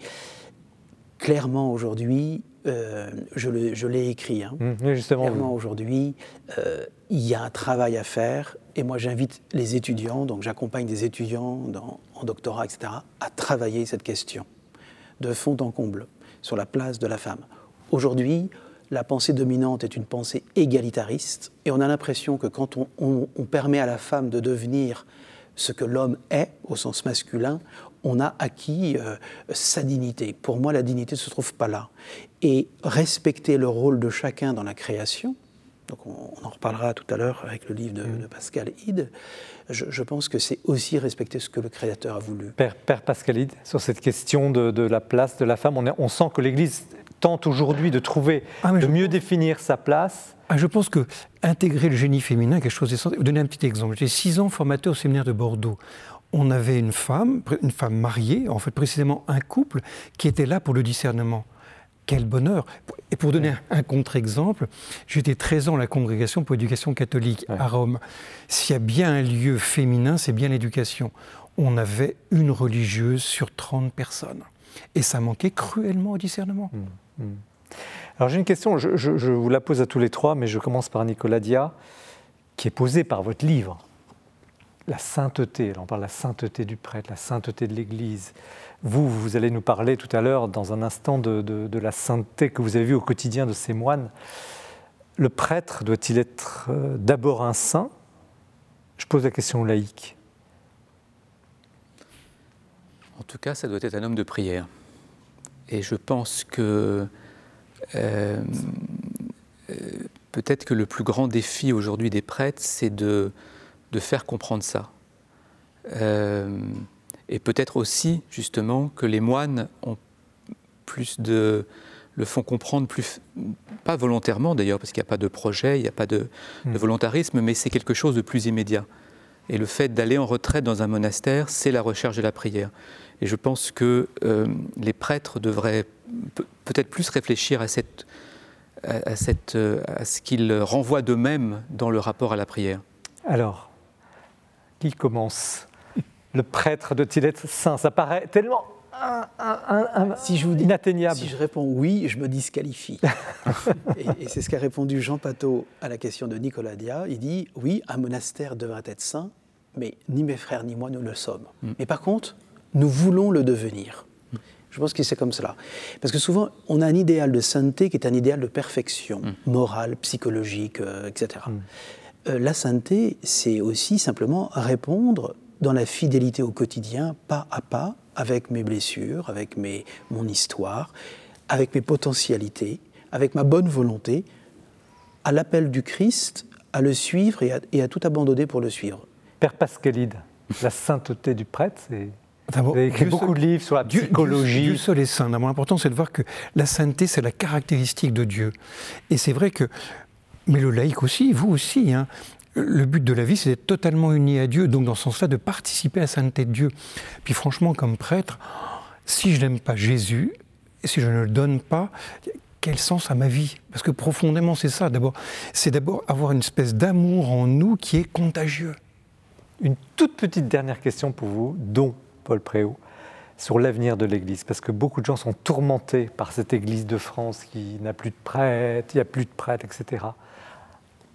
clairement aujourd'hui, euh, je l'ai écrit, hein. mmh, justement, clairement aujourd'hui, euh, il y a un travail à faire. Et moi, j'invite les étudiants, donc j'accompagne des étudiants en doctorat, etc., à travailler cette question de fond en comble sur la place de la femme. Aujourd'hui, la pensée dominante est une pensée égalitariste, et on a l'impression que quand on, permet à la femme de devenir ce que l'homme est au sens masculin, on a acquis euh, sa dignité. Pour moi, la dignité ne se trouve pas là. Et respecter le rôle de chacun dans la création, donc on, en reparlera tout à l'heure avec le livre de, mm. Pascal Ide, je, pense que c'est aussi respecter ce que le Créateur a voulu. Père, Pascal Ide, sur cette question de, la place de la femme, on, on sent que l'Église tente aujourd'hui de trouver, ah, de mieux définir sa place. Ah, je pense que intégrer le génie féminin est quelque chose d'essentiel. Vous donner un petit exemple. J'ai six ans formateur au séminaire de Bordeaux on avait une femme, une femme mariée, en fait précisément un couple, qui était là pour le discernement. Quel bonheur Et pour donner un contre-exemple, j'étais 13 ans à la congrégation pour l'éducation catholique à Rome. S'il y a bien un lieu féminin, c'est bien l'éducation. On avait une religieuse sur 30 personnes. Et ça manquait cruellement au discernement. Mmh, mmh. Alors j'ai une question, je, je, vous la pose à tous les trois, mais je commence par Nicolas Dia, qui est posée par votre livre. La sainteté, on parle de la sainteté du prêtre, la sainteté de l'Église. Vous, vous allez nous parler tout à l'heure, dans un instant, de, la sainteté que vous avez vue au quotidien de ces moines. Le prêtre doit-il être euh, d'abord un saint? Je pose la question laïque. En tout cas, ça doit être un homme de prière. Et je pense que euh, euh, peut-être que le plus grand défi aujourd'hui des prêtres, c'est de, de, faire comprendre ça. Euh, et peut-être aussi, justement, que les moines ont plus de, le font comprendre plus, pas volontairement d'ailleurs, parce qu'il n'y a pas de projet, il n'y a pas de, hmm. volontarisme, mais c'est quelque chose de plus immédiat. Et le fait d'aller en retraite dans un monastère, c'est la recherche de la prière. Et je pense que euh, les prêtres devraient peut-être plus réfléchir à, cette, à, cette, à ce qu'ils renvoient d'eux-mêmes dans le rapport à la prière. Alors, qui commence Le prêtre doit-il être saint Ça paraît tellement si je vous dis, inatteignable. Si je réponds oui, je me disqualifie. et, c'est ce qu'a répondu Jean Pateau à la question de Nicolas Dia. Il dit oui, un monastère devrait être saint, mais ni mes frères ni moi nous le sommes. Mm. Mais par contre, nous voulons le devenir. Je pense que c'est comme cela. Parce que souvent, on a un idéal de sainteté qui est un idéal de perfection mm. morale, psychologique, euh, etc. Euh, la sainteté, c'est aussi simplement répondre dans la fidélité au quotidien, pas à pas, avec mes blessures, avec mes, mon histoire, avec mes potentialités, avec ma bonne volonté, à l'appel du Christ, à le suivre et à, et à tout abandonner pour le suivre. Père Pascalide, la sainteté du prêtre, c'est vous avez écrit beaucoup de livres sur la psychologie. Dieu, seul est saint. L'important, c'est de voir que la sainteté, c'est la caractéristique de Dieu. Et c'est vrai que, mais le laïc aussi, vous aussi, hein, le but de la vie, c'est d'être totalement uni à Dieu, donc dans ce sens-là, de participer à la sainteté de Dieu. Puis franchement, comme prêtre, si je n'aime pas Jésus, si je ne le donne pas, quel sens à ma vie? Parce que profondément, c'est ça. D'abord, c'est d'abord avoir une espèce d'amour en nous qui est contagieux. Une toute petite dernière question pour vous, dont Paul Préau, sur l'avenir de l'Église, parce que beaucoup de gens sont tourmentés par cette Église de France qui n'a plus de prêtres, il n'y a plus de prêtres, etc.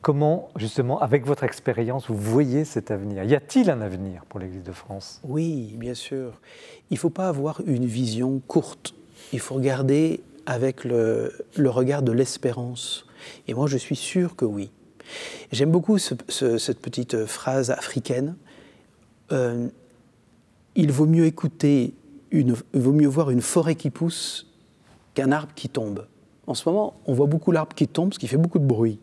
Comment, justement, avec votre expérience, vous voyez cet avenir? Y a-t-il un avenir pour l'Église de France? Oui, bien sûr. Il ne faut pas avoir une vision courte. Il faut regarder avec le, regard de l'espérance. Et moi, je suis sûr que oui. J'aime beaucoup cette petite phrase africaine. Euh, il vaut mieux écouter, il vaut mieux voir une forêt qui pousse qu'un arbre qui tombe. En ce moment, on voit beaucoup l'arbre qui tombe, ce qui fait beaucoup de bruit.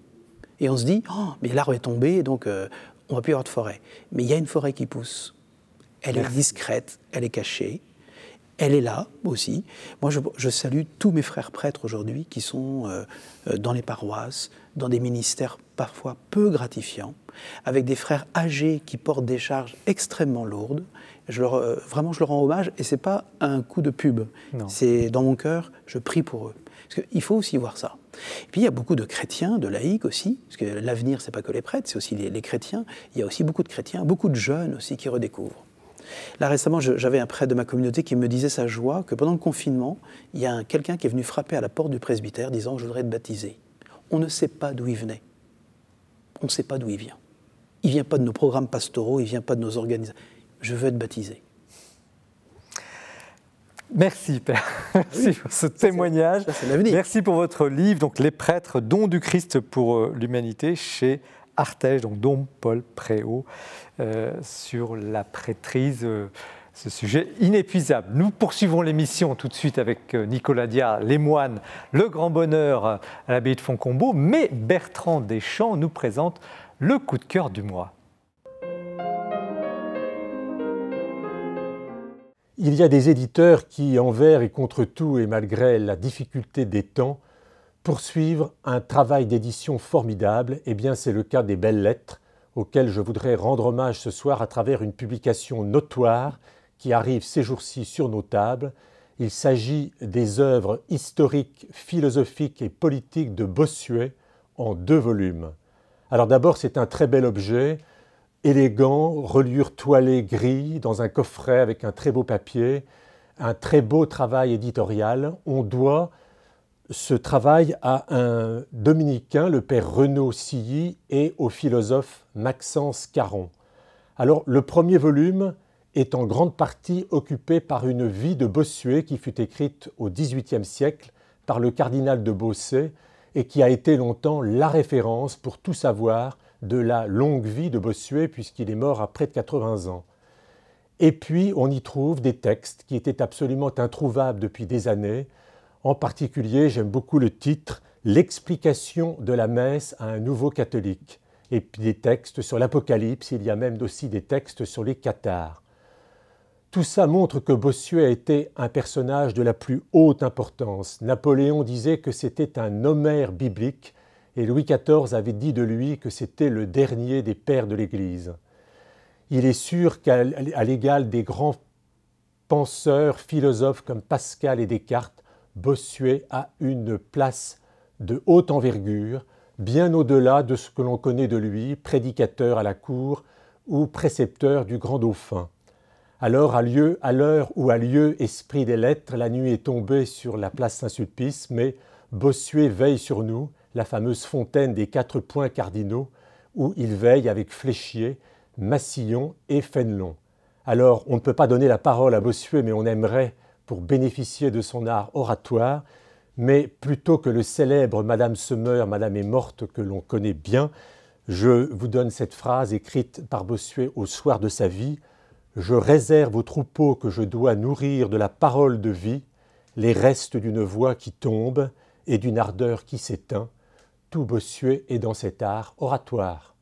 Et on se dit, oh, mais l'arbre est tombé, donc euh, on va plus avoir de forêt. Mais il y a une forêt qui pousse. Elle est discrète, elle est cachée, elle est là aussi. Moi, je, salue tous mes frères prêtres aujourd'hui qui sont euh, euh, dans les paroisses, dans des ministères parfois peu gratifiants, avec des frères âgés qui portent des charges extrêmement lourdes je leur, euh, vraiment, je leur rends hommage et c'est pas un coup de pub. C'est dans mon cœur, je prie pour eux. Parce qu'il faut aussi voir ça. Et puis il y a beaucoup de chrétiens, de laïcs aussi, parce que l'avenir, c'est pas que les prêtres, c'est aussi les, chrétiens. Il y a aussi beaucoup de chrétiens, beaucoup de jeunes aussi qui redécouvrent. Là récemment, j'avais un prêtre de ma communauté qui me disait sa joie que pendant le confinement, il y a quelqu'un qui est venu frapper à la porte du presbytère disant Je voudrais être baptisé. On ne sait pas d'où il venait. On ne sait pas d'où il vient. Il vient pas de nos programmes pastoraux, il vient pas de nos organisations je veux être baptisé. Merci Père, merci pour ce témoignage. Merci pour votre livre, donc Les prêtres, dons du Christ pour euh, l'humanité, chez Artege, donc Dom Paul Préau, euh, sur la prêtrise, euh, ce sujet inépuisable. Nous poursuivons l'émission tout de suite avec Nicolas Diard, les moines, le grand bonheur à l'abbaye de Fontcombeau, mais Bertrand Deschamps nous présente le coup de cœur du mois. Il y a des éditeurs qui, envers et contre tout et malgré la difficulté des temps, poursuivent un travail d'édition formidable, eh bien c'est le cas des belles lettres, auxquelles je voudrais rendre hommage ce soir à travers une publication notoire qui arrive ces jours-ci sur nos tables. Il s'agit des œuvres historiques, philosophiques et politiques de Bossuet en deux volumes. Alors d'abord, c'est un très bel objet, élégant, reliure toilée gris, dans un coffret avec un très beau papier, un très beau travail éditorial. On doit ce travail à un dominicain, le père Renaud Silly, et au philosophe Maxence Caron. Alors le premier volume est en grande partie occupé par une vie de Bossuet qui fut écrite au XVIIIe siècle par le cardinal de Beausset et qui a été longtemps la référence pour tout savoir de la longue vie de Bossuet puisqu'il est mort à près de 80 ans. Et puis on y trouve des textes qui étaient absolument introuvables depuis des années. En particulier, j'aime beaucoup le titre L'explication de la messe à un nouveau catholique. Et puis des textes sur l'Apocalypse, il y a même aussi des textes sur les cathares. Tout ça montre que Bossuet a été un personnage de la plus haute importance. Napoléon disait que c'était un Homère biblique et Louis XIV avait dit de lui que c'était le dernier des pères de l'Église. Il est sûr qu'à l'égal des grands penseurs, philosophes comme Pascal et Descartes, Bossuet a une place de haute envergure, bien au-delà de ce que l'on connaît de lui, prédicateur à la cour ou précepteur du grand dauphin. Alors, à l'heure où a lieu Esprit des Lettres, la nuit est tombée sur la place Saint-Sulpice, mais Bossuet veille sur nous, la fameuse fontaine des quatre points cardinaux, où il veille avec Fléchier, Massillon et Fénelon. Alors, on ne peut pas donner la parole à Bossuet, mais on aimerait, pour bénéficier de son art oratoire, mais plutôt que le célèbre Madame se meurt, Madame est morte, que l'on connaît bien, je vous donne cette phrase écrite par Bossuet au soir de sa vie je réserve au troupeau que je dois nourrir de la parole de vie les restes d'une voix qui tombe et d'une ardeur qui s'éteint. Tout Bossuet est dans cet art oratoire.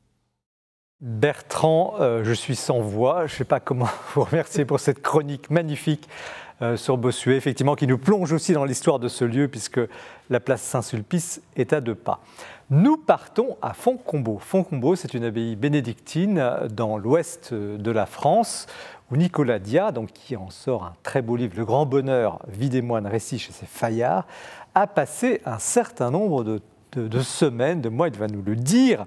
Bertrand, euh, je suis sans voix. Je ne sais pas comment vous remercier pour cette chronique magnifique euh, sur Bossuet, effectivement, qui nous plonge aussi dans l'histoire de ce lieu, puisque la place Saint-Sulpice est à deux pas. Nous partons à Fontcombeau. Fontcombeau, c'est une abbaye bénédictine dans l'ouest de la France, où Nicolas Dia, donc, qui en sort un très beau livre, Le Grand Bonheur, Vie des moines, récit chez ses Fayards, a passé un certain nombre de, semaines, de mois, il va nous le dire.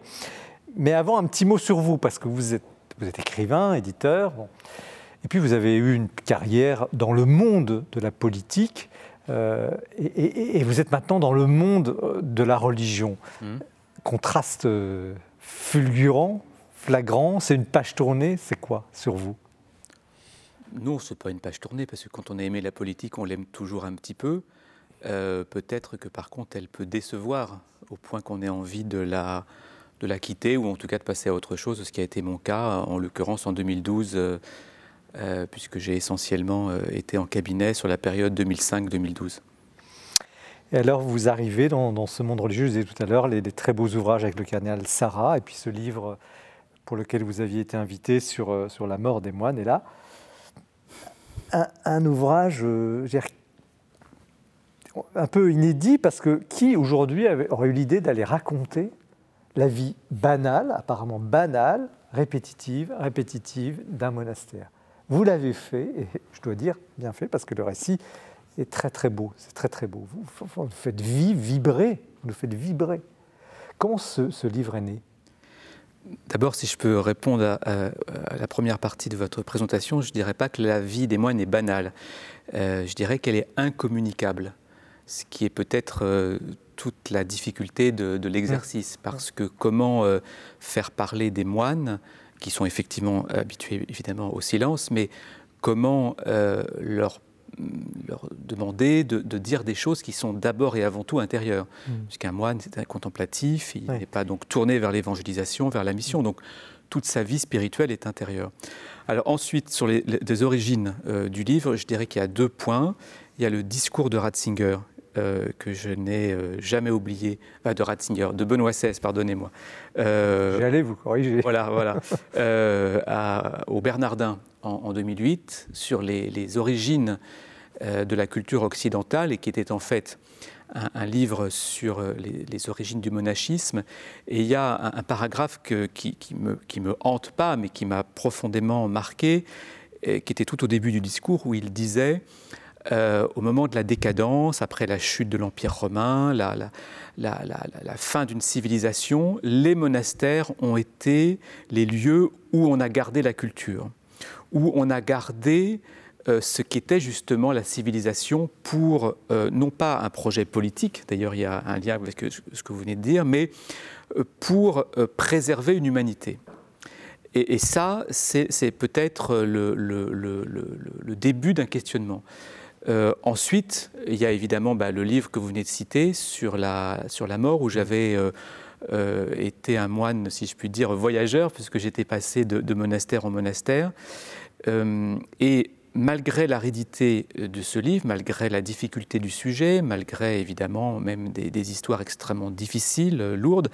Mais avant, un petit mot sur vous, parce que vous êtes, vous êtes écrivain, éditeur, et puis vous avez eu une carrière dans le monde de la politique. Euh, et, vous êtes maintenant dans le monde euh, de la religion. Hmm. Contraste euh, fulgurant, flagrant, c'est une page tournée, c'est quoi sur vous? Non, ce n'est pas une page tournée, parce que quand on a aimé la politique, on l'aime toujours un petit peu. Peut-être que par contre, elle peut décevoir au point qu'on ait envie de la, de la quitter, ou en tout cas de passer à autre chose, ce qui a été mon cas, en l'occurrence en 2012 euh, puisque j'ai essentiellement euh, été en cabinet sur la période 2005-2012. Et alors, vous arrivez dans, ce monde religieux, je disais tout à l'heure, les, très beaux ouvrages avec le cardinal Sarah, et puis ce livre pour lequel vous aviez été invité sur, euh, sur la mort des moines. Et là, un, ouvrage un peu inédit, parce que qui aujourd'hui aurait eu l'idée d'aller raconter la vie banale, apparemment banale, répétitive, répétitive d'un monastère? Vous l'avez fait, et je dois dire bien fait, parce que le récit est très très beau, c'est très très beau. Vous, vous faites vibrer, vous nous faites vibrer. Comment ce, livre est né? D'abord, si je peux répondre à, la première partie de votre présentation, je ne dirais pas que la vie des moines est banale. Euh, je dirais qu'elle est incommunicable, ce qui est peut-être euh, toute la difficulté de, l'exercice, parce que comment euh, faire parler des moines qui sont effectivement habitués évidemment au silence, mais comment euh, leur, leur, demander de, dire des choses qui sont d'abord et avant tout intérieures. Mm. Puisqu'un moine, c'est un contemplatif, il n'est pas donc tourné vers l'évangélisation, vers la mission. Donc toute sa vie spirituelle est intérieure. Alors ensuite, sur les, origines euh, du livre, je dirais qu'il y a deux points. Il y a le discours de Ratzinger, euh, que je n'ai euh, jamais oublié, de Ratzinger, de Benoît XVI, pardonnez-moi. Euh, J'allais vous corriger. Voilà, voilà. Euh, au Bernardin en, 2008, sur les, origines de la culture occidentale, et qui était en fait un, livre sur les, origines du monachisme. Et il y a un, paragraphe qui, qui, me, qui me hante pas, mais qui m'a profondément marqué, et qui était tout au début du discours, où il disait euh, au moment de la décadence, après la chute de l'Empire romain, la, fin d'une civilisation, les monastères ont été les lieux où on a gardé la culture, où on a gardé euh, ce qu'était justement la civilisation pour, euh, non pas un projet politique, d'ailleurs il y a un lien avec ce que vous venez de dire, mais pour préserver une humanité. Et, ça, c'est peut-être le, début d'un questionnement. Euh, ensuite, il y a évidemment bah, le livre que vous venez de citer sur la, sur la mort, où j'avais euh, euh, été un moine, si je puis dire, voyageur, puisque j'étais passé de, monastère en monastère. et malgré l'aridité de ce livre, malgré la difficulté du sujet, malgré évidemment même des histoires extrêmement difficiles, lourdes,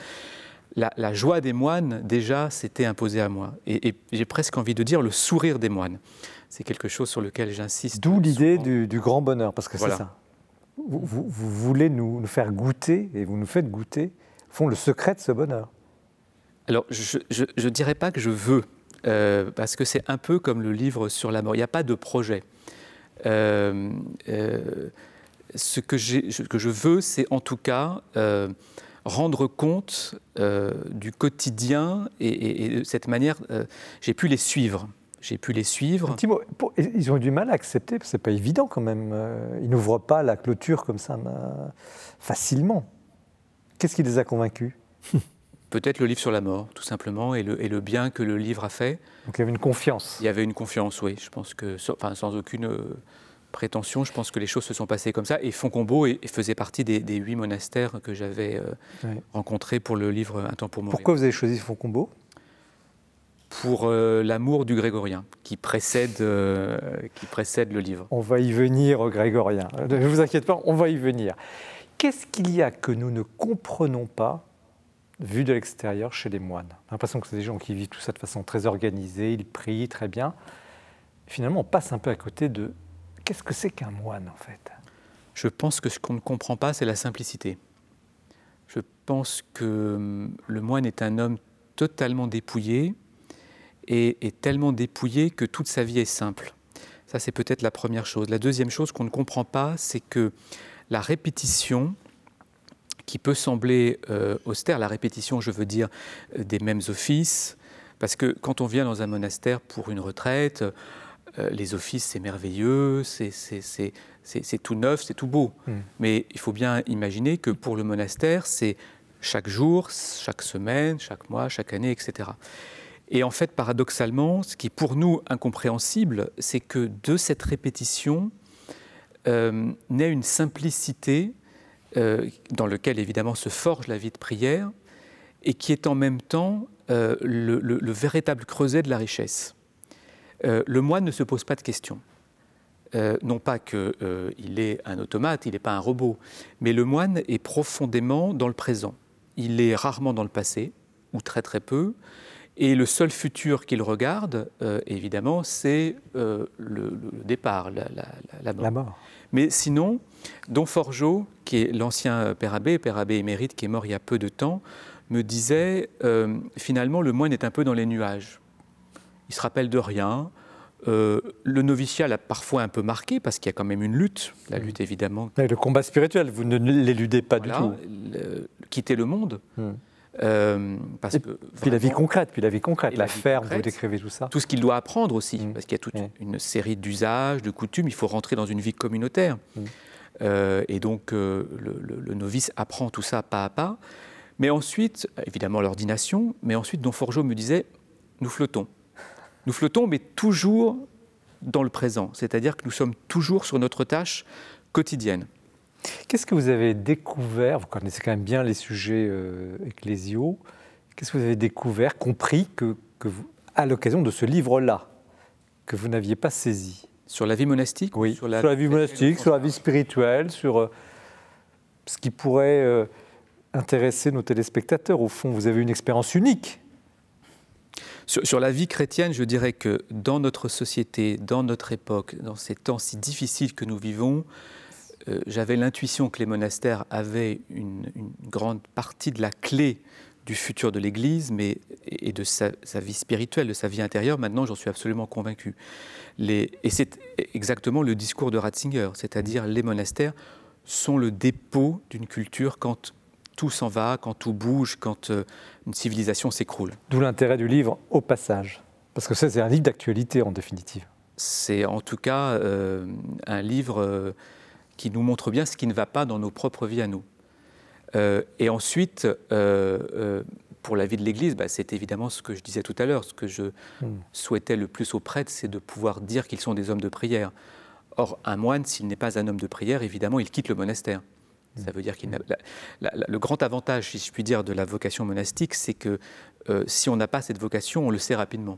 la, joie des moines, déjà, s'était imposée à moi. Et, j'ai presque envie de dire le sourire des moines. C'est quelque chose sur lequel j'insiste. D'où l'idée du, grand bonheur, parce que c'est ça. Vous, voulez nous, faire goûter, et vous nous faites goûter, font le secret de ce bonheur. Alors, je ne dirais pas que je veux, euh, parce que c'est un peu comme le livre sur la mort. Il n'y a pas de projet. Euh, euh, ce, que ce, que je veux, c'est en tout cas rendre compte du quotidien et, de cette manière, j'ai pu les suivre. J'ai pu les suivre. ils ont eu du mal à accepter, parce que c'est pas évident quand même. Euh, ils n'ouvrent pas la clôture comme ça facilement. Qu'est-ce qui les a convaincus? Peut-être le livre sur la mort, tout simplement, et le, et le, bien que le livre a fait. Donc il y avait une confiance. Il y avait une confiance, oui. Je pense que, enfin, sans aucune prétention, je pense que les choses se sont passées comme ça. Et Foncombo faisait partie des, huit monastères que j'avais euh, rencontrés pour le livre Un temps pour mourir. Pourquoi vous avez choisi Foncombo pour euh, l'amour du grégorien qui précède, euh, qui précède le livre. On va y venir au grégorien. Ne vous inquiétez pas, on va y venir. Qu'est-ce qu'il y a que nous ne comprenons pas, vu de l'extérieur, chez les moines? J'ai l'impression que c'est des gens qui vivent tout ça de façon très organisée, ils prient très bien. Finalement, on passe un peu à côté de Qu'est-ce que c'est qu'un moine en fait? Je pense que ce qu'on ne comprend pas, c'est la simplicité. Je pense que hum, le moine est un homme totalement dépouillé et, est tellement dépouillé que toute sa vie est simple. Ça, c'est peut-être la première chose. La deuxième chose qu'on ne comprend pas, c'est que la répétition, qui peut sembler euh, austère, la répétition, je veux dire, euh, des mêmes offices, parce que quand on vient dans un monastère pour une retraite, euh, les offices, c'est merveilleux, c'est tout neuf, c'est tout beau. Hmm. Mais il faut bien imaginer que pour le monastère, c'est chaque jour, chaque semaine, chaque mois, chaque année, etc. Et en fait, paradoxalement, ce qui est pour nous incompréhensible, c'est que de cette répétition euh, naît une simplicité euh, dans laquelle évidemment se forge la vie de prière et qui est en même temps le véritable creuset de la richesse. Euh, le moine ne se pose pas de questions. Euh, non pas qu'il euh, est un automate, il n'est pas un robot, mais le moine est profondément dans le présent. Il est rarement dans le passé, ou très très peu, et le seul futur qu'il regarde, évidemment, c'est le, départ, la, mort. Mais sinon, Don Forgeot, qui est l'ancien père abbé, père abbé émérite, qui est mort il y a peu de temps, me disait, finalement, le moine est un peu dans les nuages il se rappelle de rien. Euh, le noviciat l'a parfois un peu marqué parce qu'il y a quand même une lutte, la lutte mm. évidemment. le combat spirituel, vous ne l'éludez pas du tout. quitter le monde. Mm. Euh, parce que, puis la vie concrète, puis la vie concrète, la, ferme, vous décrivez tout ça. Tout ce qu'il doit apprendre aussi, mm. parce qu'il y a toute une série d'usages, de coutumes, il faut rentrer dans une vie communautaire. Euh, et donc le, novice apprend tout ça pas à pas. Mais ensuite, évidemment l'ordination, mais ensuite Don Forgeot me disait, nous flottons. Nous flottons, mais toujours dans le présent, c'est-à-dire que nous sommes toujours sur notre tâche quotidienne. Qu'est-ce que vous avez découvert Vous connaissez quand même bien les sujets euh, ecclésiaux. Qu'est-ce que vous avez découvert, compris que, vous, à l'occasion de ce livre-là, que vous n'aviez pas saisi? Sur la vie monastique Oui, sur la, vie monastique, sur la vie spirituelle, sur euh, ce qui pourrait euh, intéresser nos téléspectateurs. Au fond, vous avez une expérience unique sur, la vie chrétienne, je dirais que dans notre société, dans notre époque, dans ces temps si difficiles que nous vivons, euh, j'avais l'intuition que les monastères avaient une, grande partie de la clé du futur de l'Église mais, et de sa, vie spirituelle, de sa vie intérieure. Maintenant, j'en suis absolument convaincu. Les, et c'est exactement le discours de Ratzinger, c'est-à-dire les monastères sont le dépôt d'une culture quand tout s'en va, quand tout bouge, quand euh, une civilisation s'écroule. D'où l'intérêt du livre au passage, parce que ça c'est un livre d'actualité en définitive. C'est en tout cas euh, un livre qui nous montre bien ce qui ne va pas dans nos propres vies à nous. et ensuite, pour la vie de l'Église, bah, c'est évidemment ce que je disais tout à l'heure. Ce que je hmm. souhaitais le plus aux prêtres, c'est de pouvoir dire qu'ils sont des hommes de prière. Or, un moine, s'il n'est pas un homme de prière, évidemment, il quitte le monastère. Ça veut dire qu'il le grand avantage, si je puis dire, de la vocation monastique, c'est que euh, si on n'a pas cette vocation, on le sait rapidement.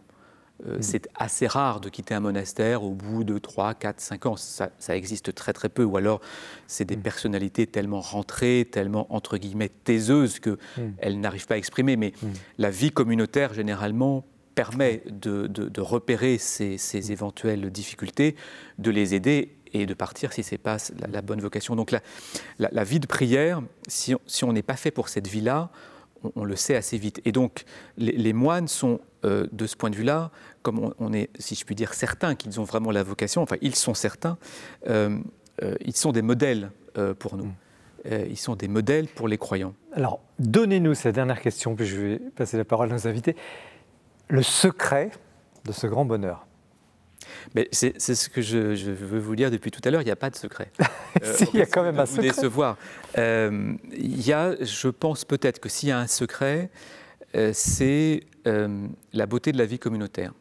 Euh, mm. C'est assez rare de quitter un monastère au bout de 3, 4, 5 ans. Ça, existe très très peu. Ou alors, c'est des mm. personnalités tellement rentrées, tellement, entre guillemets, taiseuses qu'elles mm. n'arrivent pas à exprimer. Mais la vie communautaire, généralement, permet de, repérer ces, éventuelles difficultés, de les aider et de partir si ce n'est pas la, bonne vocation. Donc la, vie de prière, si on n'est pas fait pour cette vie-là, on, le sait assez vite. Et donc les, moines sont, euh, de ce point de vue-là, comme on, est, si je puis dire, certains qu'ils ont vraiment la vocation, enfin ils sont certains, euh, euh, ils sont des modèles pour nous. Mm. ils sont des modèles pour les croyants. Alors, donnez-nous cette dernière question, puis je vais passer la parole à nos invités. Le secret de ce grand bonheur mais c'est ce que je, veux vous dire depuis tout à l'heure, il n'y a pas de secret. Euh, il y a quand même un secret. décevoir. Euh, il y a, je pense peut-être que s'il y a un secret, euh, c'est la beauté de la vie communautaire.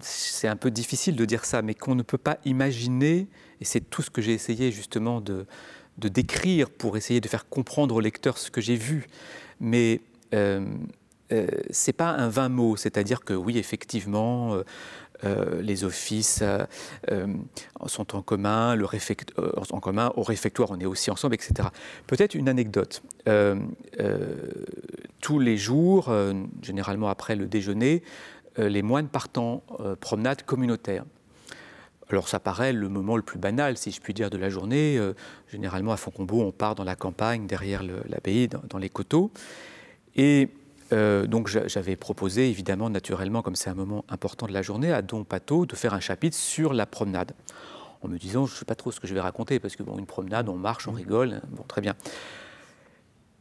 c'est un peu difficile de dire ça, mais qu'on ne peut pas imaginer, et c'est tout ce que j'ai essayé justement de, de, décrire pour essayer de faire comprendre au lecteur ce que j'ai vu. Mais euh, c'est pas un vain mot, c'est-à-dire que oui, effectivement, euh, euh, les offices sont en commun, au réfectoire on est aussi ensemble, etc. Peut-être une anecdote. tous les jours, généralement après le déjeuner, les moines partent en promenade communautaire. Alors ça paraît le moment le plus banal, si je puis dire, de la journée. généralement à Foncombeau, on part dans la campagne, derrière l'abbaye, dans, dans, les coteaux. Et euh, donc j'avais proposé, évidemment, naturellement, comme c'est un moment important de la journée, à Don Pato de faire un chapitre sur la promenade. En me disant, je ne sais pas trop ce que je vais raconter, parce que bon, une promenade, on marche, on rigole, bon, très bien.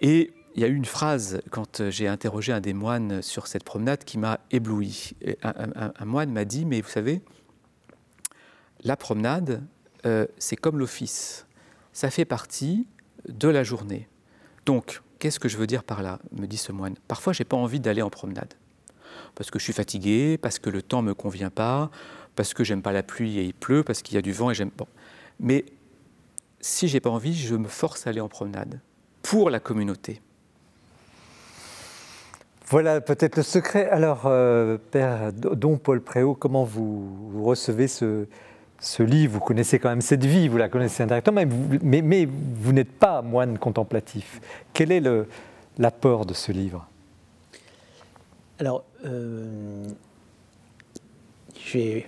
Et il y a eu une phrase, quand j'ai interrogé un des moines sur cette promenade, qui m'a ébloui. Un, moine m'a dit, mais vous savez, la promenade, euh, c'est comme l'office. Ça fait partie de la journée. Donc, Qu'est-ce que je veux dire par là me dit ce moine? Parfois, j'ai pas envie d'aller en promenade. Parce que je suis fatigué, parce que le temps ne me convient pas, parce que j'aime pas la pluie et il pleut, parce qu'il y a du vent et j'aime. Bon. Mais si j'ai pas envie, je me force à aller en promenade. Pour la communauté. Voilà peut-être le secret. Alors, euh, Père Don Paul Préau, comment vous recevez ce, ce livre, vous connaissez quand même cette vie, vous la connaissez indirectement, mais vous, mais, vous n'êtes pas moine contemplatif. Quel est l'apport de ce livre? Alors, euh, j'ai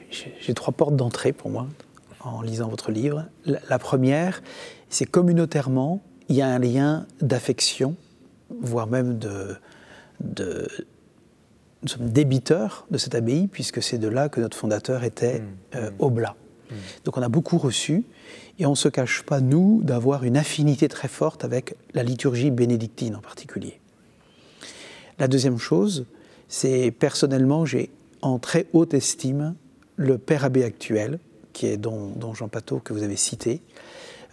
trois portes d'entrée pour moi en lisant votre livre. La, première, c'est communautairement, il y a un lien d'affection, voire même de, de nous sommes débiteurs de cette abbaye, puisque c'est de là que notre fondateur était mmh. euh, Oblat. Mm. Donc on a beaucoup reçu et on ne se cache pas, nous, d'avoir une affinité très forte avec la liturgie bénédictine en particulier. La deuxième chose, c'est personnellement, j'ai en très haute estime le père abbé actuel, qui est don, Jean Pateau, que vous avez cité,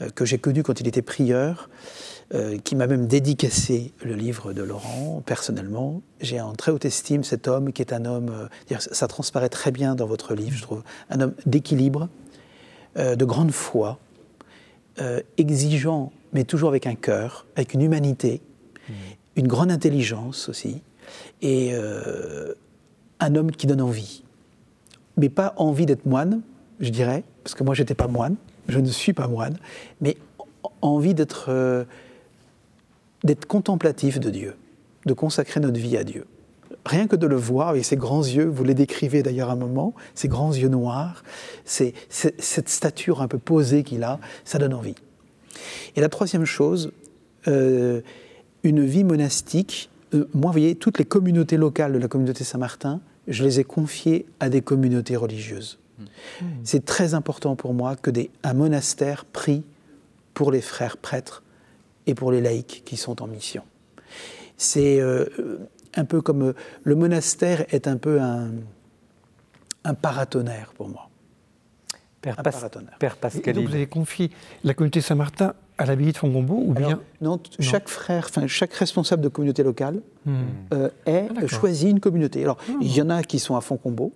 euh, que j'ai connu quand il était prieur, euh, qui m'a même dédicacé le livre de Laurent personnellement. J'ai en très haute estime cet homme qui est un homme, euh, ça transparaît très bien dans votre livre, je trouve, un homme d'équilibre, euh, de grande foi, euh, exigeant, mais toujours avec un cœur, avec une humanité, mmh. une grande intelligence aussi, et euh, un homme qui donne envie. Mais pas envie d'être moine, je dirais, parce que moi j'étais pas moine, je ne suis pas moine, mais envie d'être d'être contemplatif de Dieu, de consacrer notre vie à Dieu rien que de le voir, avec ses grands yeux, vous les décrivez d'ailleurs un moment, ses grands yeux noirs, c'est, cette stature un peu posée qu'il a, ça donne envie. Et la troisième chose, euh, une vie monastique, euh, moi, vous voyez, toutes les communautés locales de la communauté Saint-Martin, je les ai confiées à des communautés religieuses. Hmm. C'est très important pour moi que des, un monastère prie pour les frères prêtres et pour les laïcs qui sont en mission. C'est euh, un peu comme euh, le monastère est un peu un, un paratonnerre pour moi. Père, Pascal. vous avez confié la communauté Saint-Martin à l'abbaye de Fongombo ou bien non, chaque frère, enfin chaque responsable de communauté locale hmm. euh, est ah, choisi une communauté. Alors ah. il y en a qui sont à Fongombo,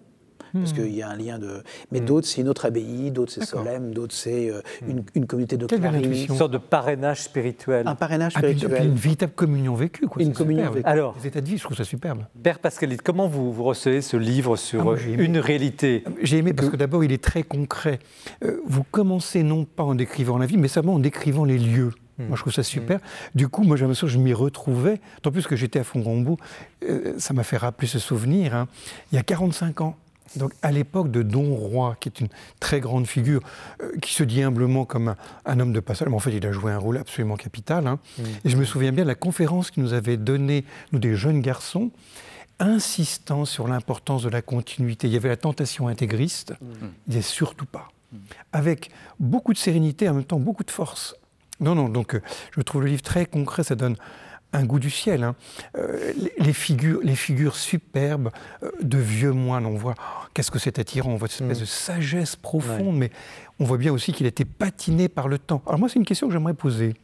parce hmm. qu'il y a un lien de. Mais hmm. d'autres, c'est une autre abbaye, d'autres, c'est Solem, d'autres, c'est euh, hmm. une, communauté de Une sorte de parrainage spirituel. Un parrainage ah, spirituel. une véritable communion vécue. Quoi. Une communion vécue. Alors, les états de vie, je trouve ça superbe. Père Pascalite, comment vous, vous recevez ce livre sur ah, une réalité J'ai aimé parce que, d'abord, il est très concret. Euh, vous commencez non pas en décrivant la vie, mais seulement en décrivant les lieux. Moi, je trouve ça super. Du coup, moi, j'ai l'impression que je m'y retrouvais. Tant plus que j'étais à Fongombo, euh, ça m'a fait rappeler ce souvenir. Hein. Il y a 45 ans, donc à l'époque de Don Roy, qui est une très grande figure, euh, qui se dit humblement comme un, homme de passage, mais en fait il a joué un rôle absolument capital. Hein. Et je me souviens bien de la conférence qu'il nous avait donnée, nous des jeunes garçons, insistant sur l'importance de la continuité. Il y avait la tentation intégriste, il disait surtout pas. Avec beaucoup de sérénité, en même temps beaucoup de force. Non, non, donc euh, je trouve le livre très concret, ça donne un goût du ciel. Hein. Euh, les, figures, les figures superbes euh, de vieux moines, on voit oh, qu'est-ce que c'est attirant, on voit cette espèce mm. de sagesse profonde, mais on voit bien aussi qu'il a été patiné par le temps. Alors moi, c'est une question que j'aimerais poser.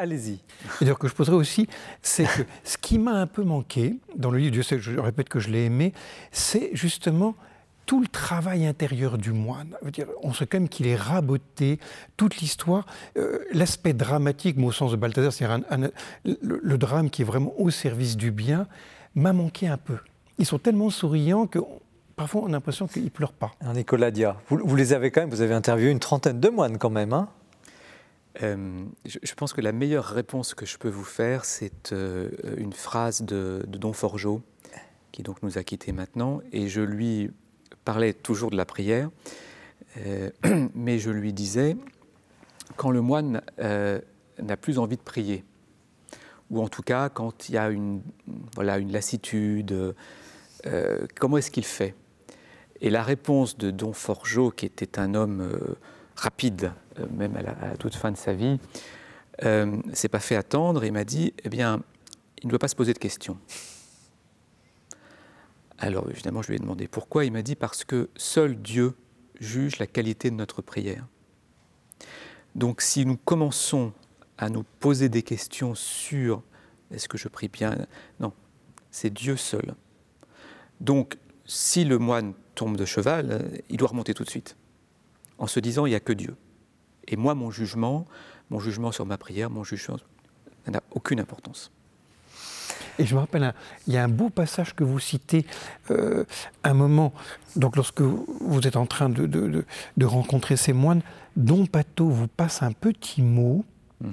Allez-y. Et dire que je poserai aussi, c'est que ce qui m'a un peu manqué dans le livre, je, sais, je répète que je l'ai aimé, c'est justement tout le travail intérieur du moine. on sait quand même qu'il est raboté, toute l'histoire, euh, l'aspect dramatique, au sens de Balthazar, c'est le, drame qui est vraiment au service du bien, m'a manqué un peu. Ils sont tellement souriants que parfois on a l'impression qu'ils ne pleurent pas. Nicolas Dia, vous, les avez quand même, vous avez interviewé une trentaine de moines quand même. Hein? Euh, je, pense que la meilleure réponse que je peux vous faire, c'est euh, une phrase de, de Don Forgeot, qui donc nous a quittés maintenant, et je lui parlais toujours de la prière, euh, mais je lui disais, quand le moine euh, n'a plus envie de prier, ou en tout cas quand il y a une, voilà, une lassitude, euh, comment est-ce qu'il fait? Et la réponse de Don Forgeot, qui était un homme rapide, même à la, toute fin de sa vie, s'est pas fait attendre et m'a dit, eh bien, il ne doit pas se poser de questions. Alors évidemment, je lui ai demandé pourquoi. Il m'a dit parce que seul Dieu juge la qualité de notre prière. Donc si nous commençons à nous poser des questions sur est-ce que je prie bien? Non, c'est Dieu seul. Donc si le moine tombe de cheval, il doit remonter tout de suite, en se disant il n'y a que Dieu. Et moi, mon jugement, mon jugement sur ma prière, mon jugement n'a aucune importance. Et je me rappelle, il y a un beau passage que vous citez, euh, un moment, donc lorsque vous êtes en train de, de, rencontrer ces moines, Don Pato vous passe un petit mot. Hmm.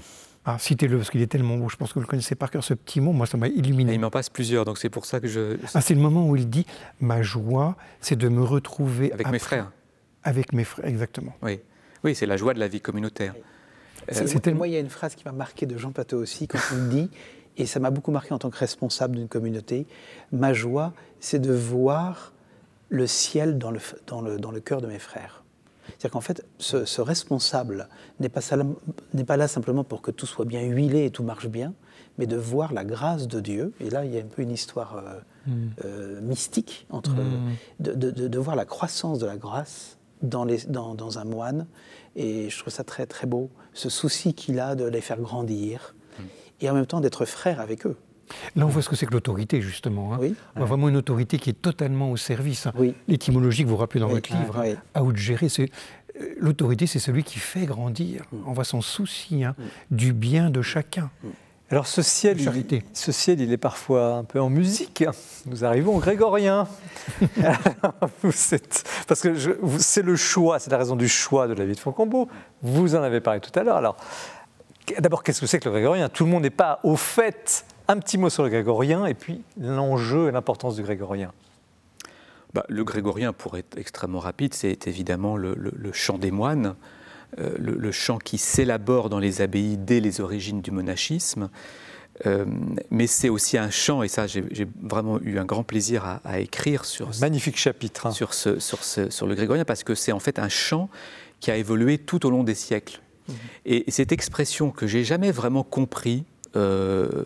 Ah, citez-le parce qu'il est tellement beau, je pense que vous le connaissez par cœur, ce petit mot, moi ça m'a illuminé. il m'en passe plusieurs, donc c'est pour ça que je... Ah, c'est le moment où il dit, ma joie, c'est de me retrouver... Avec mes frères. Avec mes frères, exactement. Oui, oui c'est la joie de la vie communautaire. Euh, moi, il y a une phrase qui m'a marqué de Jean Pato aussi, quand il dit et ça m'a beaucoup marqué en tant que responsable d'une communauté. Ma joie, c'est de voir le ciel dans le, dans le, dans le cœur de mes frères. C'est-à-dire qu'en fait, ce, responsable n'est pas, pas, là simplement pour que tout soit bien huilé et tout marche bien, mais de voir la grâce de Dieu. Et là, il y a un peu une histoire euh, hmm. euh, mystique entre hmm. de, de, de, voir la croissance de la grâce dans, les, dans, dans, un moine. Et je trouve ça très très beau, ce souci qu'il a de les faire grandir, et en même temps d'être frère avec eux. Là, on voit ce que c'est que l'autorité, justement. Hein. Oui. On voit vraiment une autorité qui est totalement au service. Hein. Oui. L'étymologie que vous rappelez dans votre livre, à gérer, c'est euh, l'autorité, c'est celui qui fait grandir. Mm. On voit son souci hein, mm. du bien de chacun. Mm. Alors ce ciel, il, ce ciel, il est parfois un peu en musique. Nous arrivons au grégorien. parce que c'est le choix, c'est la raison du choix de la vie de Faucombeau. Vous en avez parlé tout à l'heure. Alors D'abord, qu'est-ce que c'est que le grégorien? Tout le monde n'est pas au fait. Un petit mot sur le grégorien et puis l'enjeu et l'importance du grégorien. Bah, le grégorien, pour être extrêmement rapide, c'est évidemment le, chant des moines, euh, le, chant qui s'élabore dans les abbayes dès les origines du monachisme. Euh, mais c'est aussi un chant, et ça j'ai vraiment eu un grand plaisir à, écrire sur magnifique chapitre hein. sur, ce, sur, ce, sur le grégorien, parce que c'est en fait un chant qui a évolué tout au long des siècles. Et cette expression que j'ai jamais vraiment compris, euh,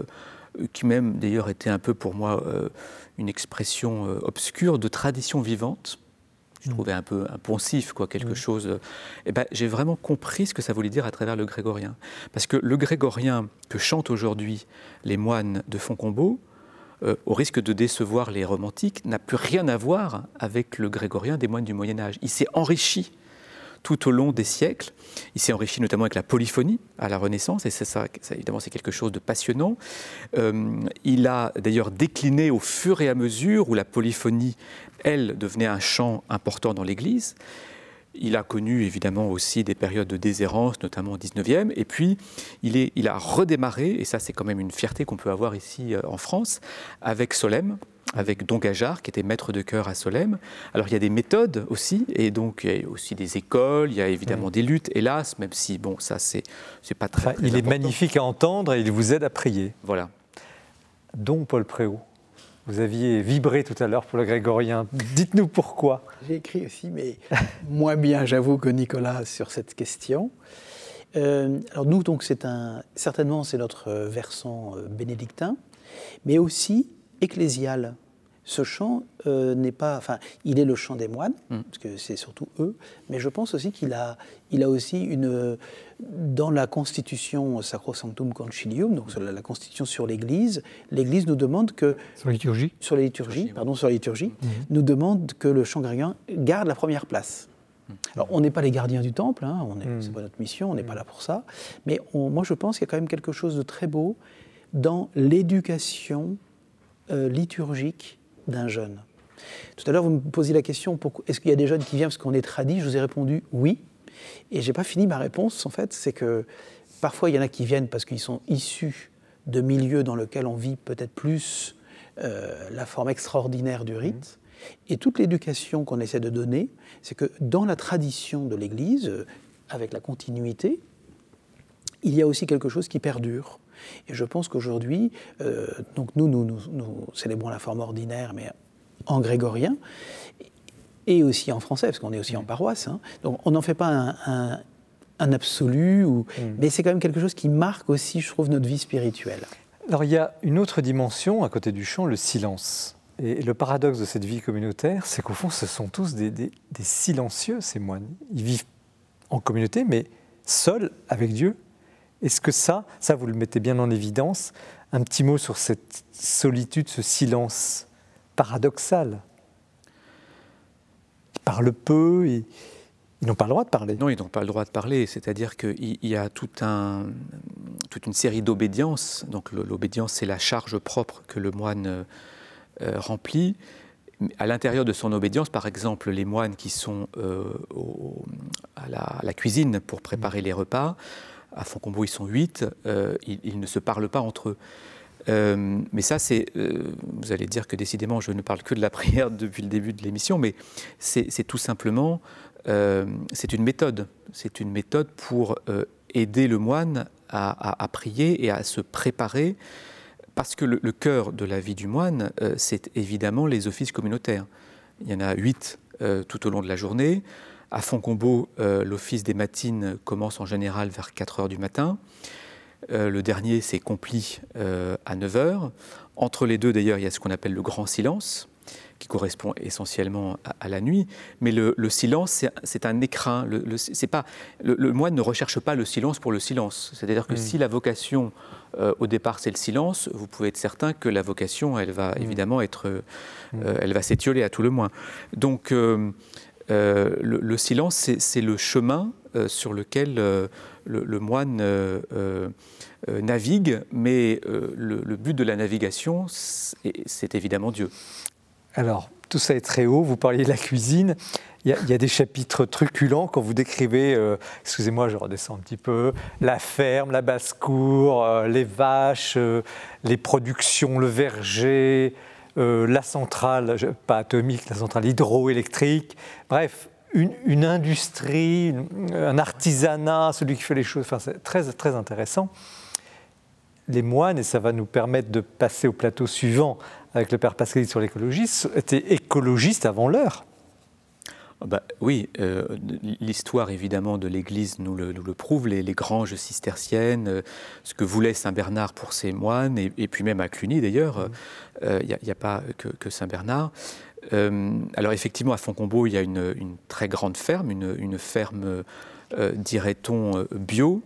qui même d'ailleurs était un peu pour moi euh, une expression euh, obscure de tradition vivante, je trouvais un peu impensif, quoi, quelque chose. Eh ben, j'ai vraiment compris ce que ça voulait dire à travers le grégorien. Parce que le grégorien que chantent aujourd'hui les moines de Fontcombeau, euh, au risque de décevoir les romantiques, n'a plus rien à voir avec le grégorien des moines du Moyen Âge. Il s'est enrichi tout au long des siècles. Il s'est enrichi notamment avec la polyphonie à la Renaissance, et ça, évidemment c'est quelque chose de passionnant. Euh, il a d'ailleurs décliné au fur et à mesure où la polyphonie, elle, devenait un chant important dans l'Église. Il a connu évidemment aussi des périodes de déshérence, notamment au 19e, et puis il, est, il a redémarré, et ça c'est quand même une fierté qu'on peut avoir ici euh, en France, avec Solem, avec Don Gajard, qui était maître de chœur à Solem. Alors il y a des méthodes aussi, et donc il y a aussi des écoles, il y a évidemment des luttes, hélas, même si, bon, ça c'est pas très, Il est magnifique à entendre et il vous aide à prier. Voilà. Don Paul Préau. Vous aviez vibré tout à l'heure pour le grégorien. Dites-nous pourquoi. J'ai écrit aussi, mais moins bien, j'avoue, que Nicolas sur cette question. Euh, alors nous, donc, c'est un, certainement, c'est notre versant euh, bénédictin, mais aussi ecclésial ce chant euh, n'est pas, enfin, il est le chant des moines, mm. parce que c'est surtout eux, mais je pense aussi qu'il a, il a aussi une, dans la constitution Sacrosanctum Concilium, donc sur la, constitution sur l'Église, l'Église nous demande que sur la liturgie, sur la liturgie, pardon, sur la liturgie, mm. nous demande que le chant grégorien garde la première place. Mm. Alors, on n'est pas les gardiens du temple, hein, on est, c'est pas notre mission, on n'est pas là pour ça, mais moi je pense qu'il y a quand même quelque chose de très beau dans l'éducation liturgique d'un jeune. Tout à l'heure, vous me posiez la question est-ce qu'il y a des jeunes qui viennent parce qu'on est tradis Je vous ai répondu oui. Et j'ai pas fini ma réponse, en fait, c'est que parfois il y en a qui viennent parce qu'ils sont issus de milieux dans lesquels on vit peut-être plus euh, la forme extraordinaire du rite. Et toute l'éducation qu'on essaie de donner, c'est que dans la tradition de l'Église, euh, avec la continuité, il y a aussi quelque chose qui perdure. Et je pense qu'aujourd'hui, euh, donc nous, nous, nous, célébrons la forme ordinaire, mais en grégorien, et aussi en français, parce qu'on est aussi en paroisse. Hein. Donc on n'en fait pas un, absolu, ou, mm. mais c'est quand même quelque chose qui marque aussi, je trouve, notre vie spirituelle. Alors il y a une autre dimension à côté du chant, le silence. Et le paradoxe de cette vie communautaire, c'est qu'au fond, ce sont tous des, des, silencieux, ces moines. Ils vivent en communauté, mais seuls avec Dieu est-ce que ça, ça vous le mettez bien en évidence, un petit mot sur cette solitude, ce silence paradoxal Ils parlent peu, ils, n'ont pas le droit de parler. Non, ils n'ont pas le droit de parler, c'est-à-dire qu'il y a tout un, toute une série d'obédiences. Donc l'obédience, c'est la charge propre que le moine euh, remplit. À l'intérieur de son obédience, par exemple, les moines qui sont euh, à, la, à, la, cuisine pour préparer les repas, à Foncombo, ils sont huit, euh, ils, ne se parlent pas entre eux. Euh, mais ça, c'est. Euh, vous allez dire que décidément, je ne parle que de la prière depuis le début de l'émission, mais c'est tout simplement. c'est une méthode. C'est une méthode pour aider le moine à, prier et à se préparer. Parce que le, le cœur de la vie du moine, c'est évidemment les offices communautaires. Il y en a huit tout au long de la journée. À Foncombeau, euh, l'office des matines commence en général vers 4 heures du matin. Euh, le dernier, c'est Compli euh, à 9 heures. Entre les deux, d'ailleurs, il y a ce qu'on appelle le grand silence, qui correspond essentiellement à, la nuit. Mais le, silence, c'est un écrin. Le, pas, le, moine ne recherche pas le silence pour le silence. C'est-à-dire que mm. si la vocation, au départ, c'est le silence, vous pouvez être certain que la vocation, elle va mm. évidemment être, mm. elle va s'étioler à tout le moins. Donc, euh, le, silence, c'est le chemin euh, sur lequel euh, le, moine navigue, mais le, but de la navigation, c'est évidemment Dieu. Alors, tout ça est très haut, vous parliez de la cuisine. Il y, a, des chapitres truculents quand vous décrivez, excusez-moi, je redescends un petit peu, la ferme, la basse-cour, les vaches, les productions, le verger, euh, la centrale, pas atomique, la centrale hydroélectrique, bref, une, industrie, un artisanat, celui qui fait les choses, c'est très, très intéressant. Les moines, et ça va nous permettre de passer au plateau suivant avec le père Pascal sur l'écologie, étaient écologistes avant l'heure. Ah bah, oui, euh, l'histoire évidemment de l'Église nous le, prouve, les, granges cisterciennes, euh, ce que voulait Saint Bernard pour ses moines, et, puis même à Cluny d'ailleurs, il n'y mmh. euh, a, pas que, Saint Bernard. alors effectivement, à Foncombeau, il y a une, très grande ferme, une, ferme, dirait-on, bio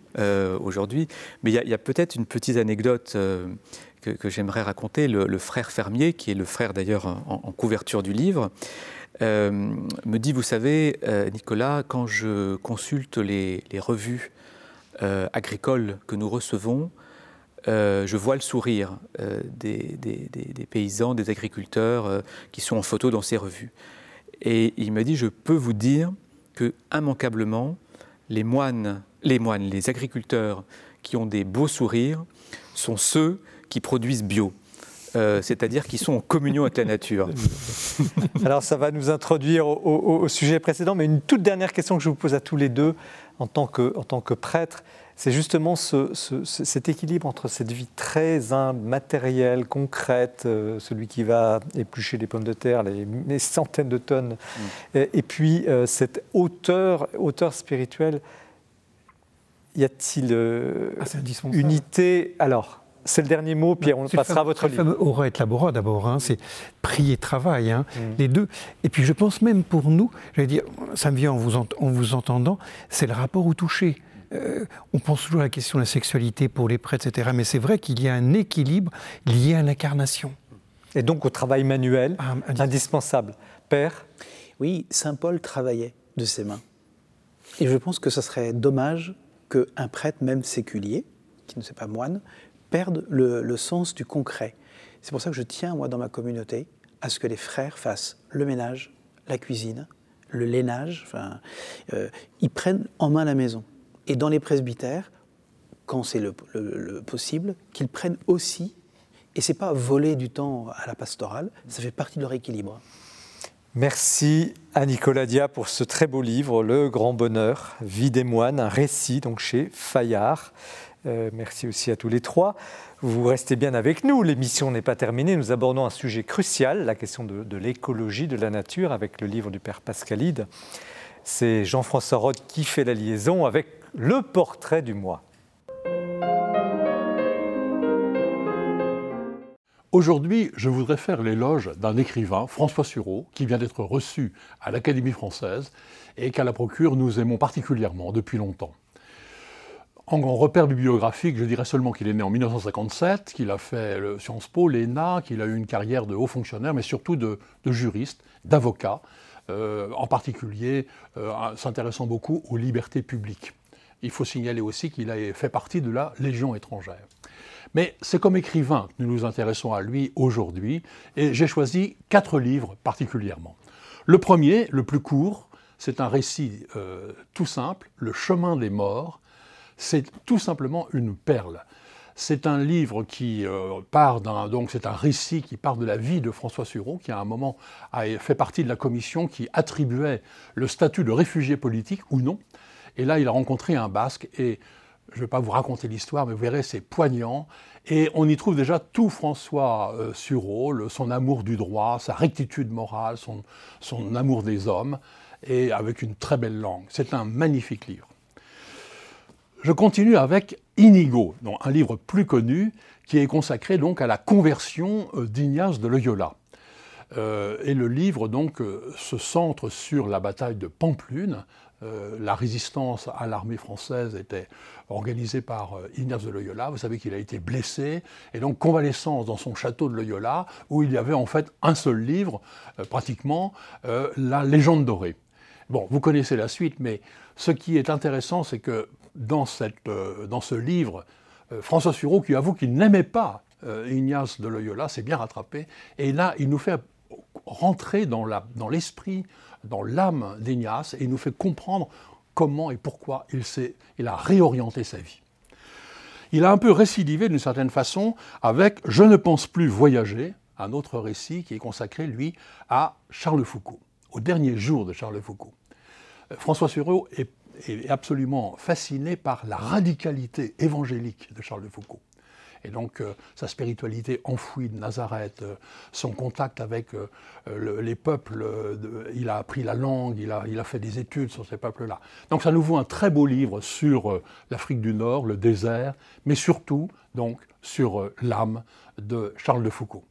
aujourd'hui. Mais il y a, peut-être une petite anecdote que, j'aimerais raconter. Le, frère fermier, qui est le frère d'ailleurs en, couverture du livre, me dit, vous savez, Nicolas, quand je consulte les revues agricoles que nous recevons, euh, je vois le sourire euh, des, paysans, des agriculteurs euh, qui sont en photo dans ces revues. Et il me dit, je peux vous dire que immanquablement, les moines, les moines, les agriculteurs qui ont des beaux sourires sont ceux qui produisent bio. C'est-à-dire qui sont en communion avec la nature. Alors ça va nous introduire au, sujet précédent, mais une toute dernière question que je vous pose à tous les deux en tant que, en tant que prêtre c'est justement cet équilibre entre cette vie très matérielle, concrète, euh, celui qui va éplucher les pommes de terre, les, centaines de tonnes, mm. et, puis euh, cette hauteur, hauteur spirituelle. Y a-t-il euh, ah, unité? Alors, c'est le dernier mot, puis on passera à votre livre. Aura et labora d'abord, hein, c'est prier, travail, hein, mm. les deux. Et puis je pense même pour nous, je dire, ça me vient en vous, en vous entendant, c'est le rapport au toucher. Euh, on pense toujours à la question de la sexualité pour les prêtres, etc. Mais c'est vrai qu'il y a un équilibre lié à l'incarnation. Et donc au travail manuel, ah, indispensable. Père Oui, Saint Paul travaillait de ses mains. Et je pense que ce serait dommage qu'un prêtre, même séculier, qui ne sait pas moine, perde le, sens du concret. C'est pour ça que je tiens, moi, dans ma communauté, à ce que les frères fassent le ménage, la cuisine, le lainage, enfin, euh, ils prennent en main la maison et dans les presbytères, quand c'est le, possible, qu'ils prennent aussi, et c'est pas voler du temps à la pastorale, ça fait partie de leur équilibre. Merci à Nicolas Dia pour ce très beau livre, Le Grand Bonheur, Vie des moines, un récit donc chez Fayard. Euh, merci aussi à tous les trois. Vous restez bien avec nous, l'émission n'est pas terminée. Nous abordons un sujet crucial, la question de, l'écologie de la nature, avec le livre du Père Pascalide. C'est Jean-François Rode qui fait la liaison avec le portrait du mois. Aujourd'hui, je voudrais faire l'éloge d'un écrivain, François Sureau, qui vient d'être reçu à l'Académie française et qu'à la procure nous aimons particulièrement depuis longtemps. En, repère bibliographique, je dirais seulement qu'il est né en 1957, qu'il a fait le Sciences Po, l'ENA, qu'il a eu une carrière de haut fonctionnaire, mais surtout de, juriste, d'avocat, euh, en particulier euh, s'intéressant beaucoup aux libertés publiques. Il faut signaler aussi qu'il a fait partie de la Légion étrangère. Mais c'est comme écrivain que nous nous intéressons à lui aujourd'hui, et j'ai choisi quatre livres particulièrement. Le premier, le plus court, c'est un récit euh, tout simple, Le chemin des morts. C'est tout simplement une perle. C'est un livre qui euh, part d'un, donc c'est un récit qui part de la vie de François Sureau, qui à un moment a fait partie de la commission qui attribuait le statut de réfugié politique ou non et là, il a rencontré un Basque, et je ne vais pas vous raconter l'histoire, mais vous verrez, c'est poignant. Et on y trouve déjà tout François euh, son amour du droit, sa rectitude morale, son amour des hommes, et avec une très belle langue. C'est un magnifique livre. Je continue avec Inigo, un livre plus connu qui est consacré donc à la conversion euh, d'Ignace de Loyola. Euh, et le livre donc se centre sur la bataille de Pamplune, euh, la résistance à l'armée française était organisée par euh, Ignace de Loyola. Vous savez qu'il a été blessé, et donc convalescence dans son château de Loyola, où il y avait en fait un seul livre, euh, pratiquement, La légende dorée. Bon, vous connaissez la suite, mais ce qui est intéressant, c'est que dans, cette, dans, ce livre, François Sureau, qui avoue qu'il n'aimait pas Ignace de Loyola, s'est bien rattrapé, et là, il nous fait rentrer dans l'esprit dans l'âme d'Ignace et il nous fait comprendre comment et pourquoi il, il a réorienté sa vie. Il a un peu récidivé d'une certaine façon avec Je ne pense plus voyager, un autre récit qui est consacré, lui, à Charles Foucault, au dernier jour de Charles Foucault. Euh, François Sureau est, est absolument fasciné par la radicalité évangélique de Charles Foucault. Et donc euh, sa spiritualité enfouie de Nazareth, euh, son contact avec euh, les peuples, il a appris la langue, il a, il a fait des études sur ces peuples-là. Donc ça nous vaut un très beau livre sur l'Afrique du Nord, le désert, mais surtout donc sur l'âme de Charles de Foucault.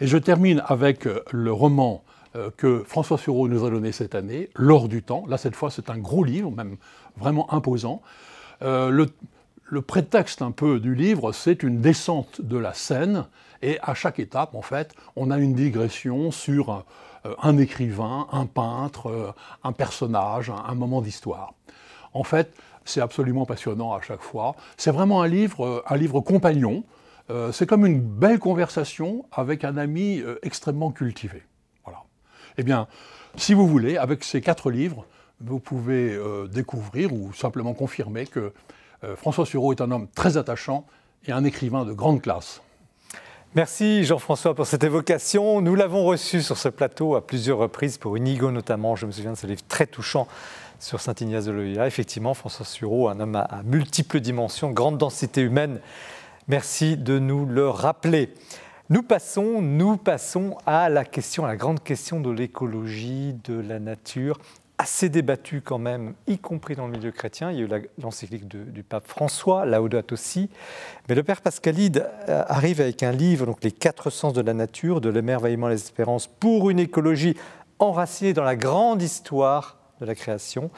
Et je termine avec le roman que François Sureau nous a donné cette année, L'or du temps. Là, cette fois, c'est un gros livre, même vraiment imposant. le, le prétexte un peu du livre, c'est une descente de la scène, et à chaque étape, en fait, on a une digression sur euh, un écrivain, un peintre, euh, un personnage, un, moment d'histoire. En fait, c'est absolument passionnant à chaque fois. C'est vraiment un livre, euh, un livre compagnon. c'est comme une belle conversation avec un ami extrêmement cultivé. Eh bien, si vous voulez, avec ces quatre livres, vous pouvez découvrir ou simplement confirmer que euh, François Sureau est un homme très attachant et un écrivain de grande classe. Merci Jean-François pour cette évocation. Nous l'avons reçu sur ce plateau à plusieurs reprises, pour Inigo notamment. Je me souviens de ce livre très touchant sur Saint-Ignace de Loyola. Effectivement, François Sureau, un homme à, multiples dimensions, grande densité humaine. Merci de nous le rappeler. Nous passons, nous passons à la question, à la grande question de l'écologie, de la nature assez débattu quand même, y compris dans le milieu chrétien. Il y a eu l'encyclique du pape François, Laudato aussi. Mais le père Pascalide euh, arrive avec un livre, donc Les quatre sens de la nature, de l'émerveillement à l'espérance pour une écologie enracinée dans la grande histoire de la création,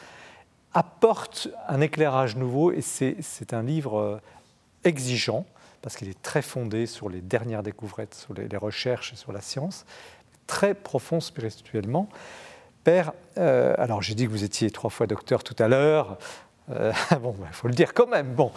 apporte un éclairage nouveau et c'est un livre euh, exigeant parce qu'il est très fondé sur les dernières découvertes, sur les, recherches et sur la science, très profond spirituellement. Père, euh, alors j'ai dit que vous étiez trois fois docteur tout à l'heure. Euh, bon, il faut le dire quand même. Bon,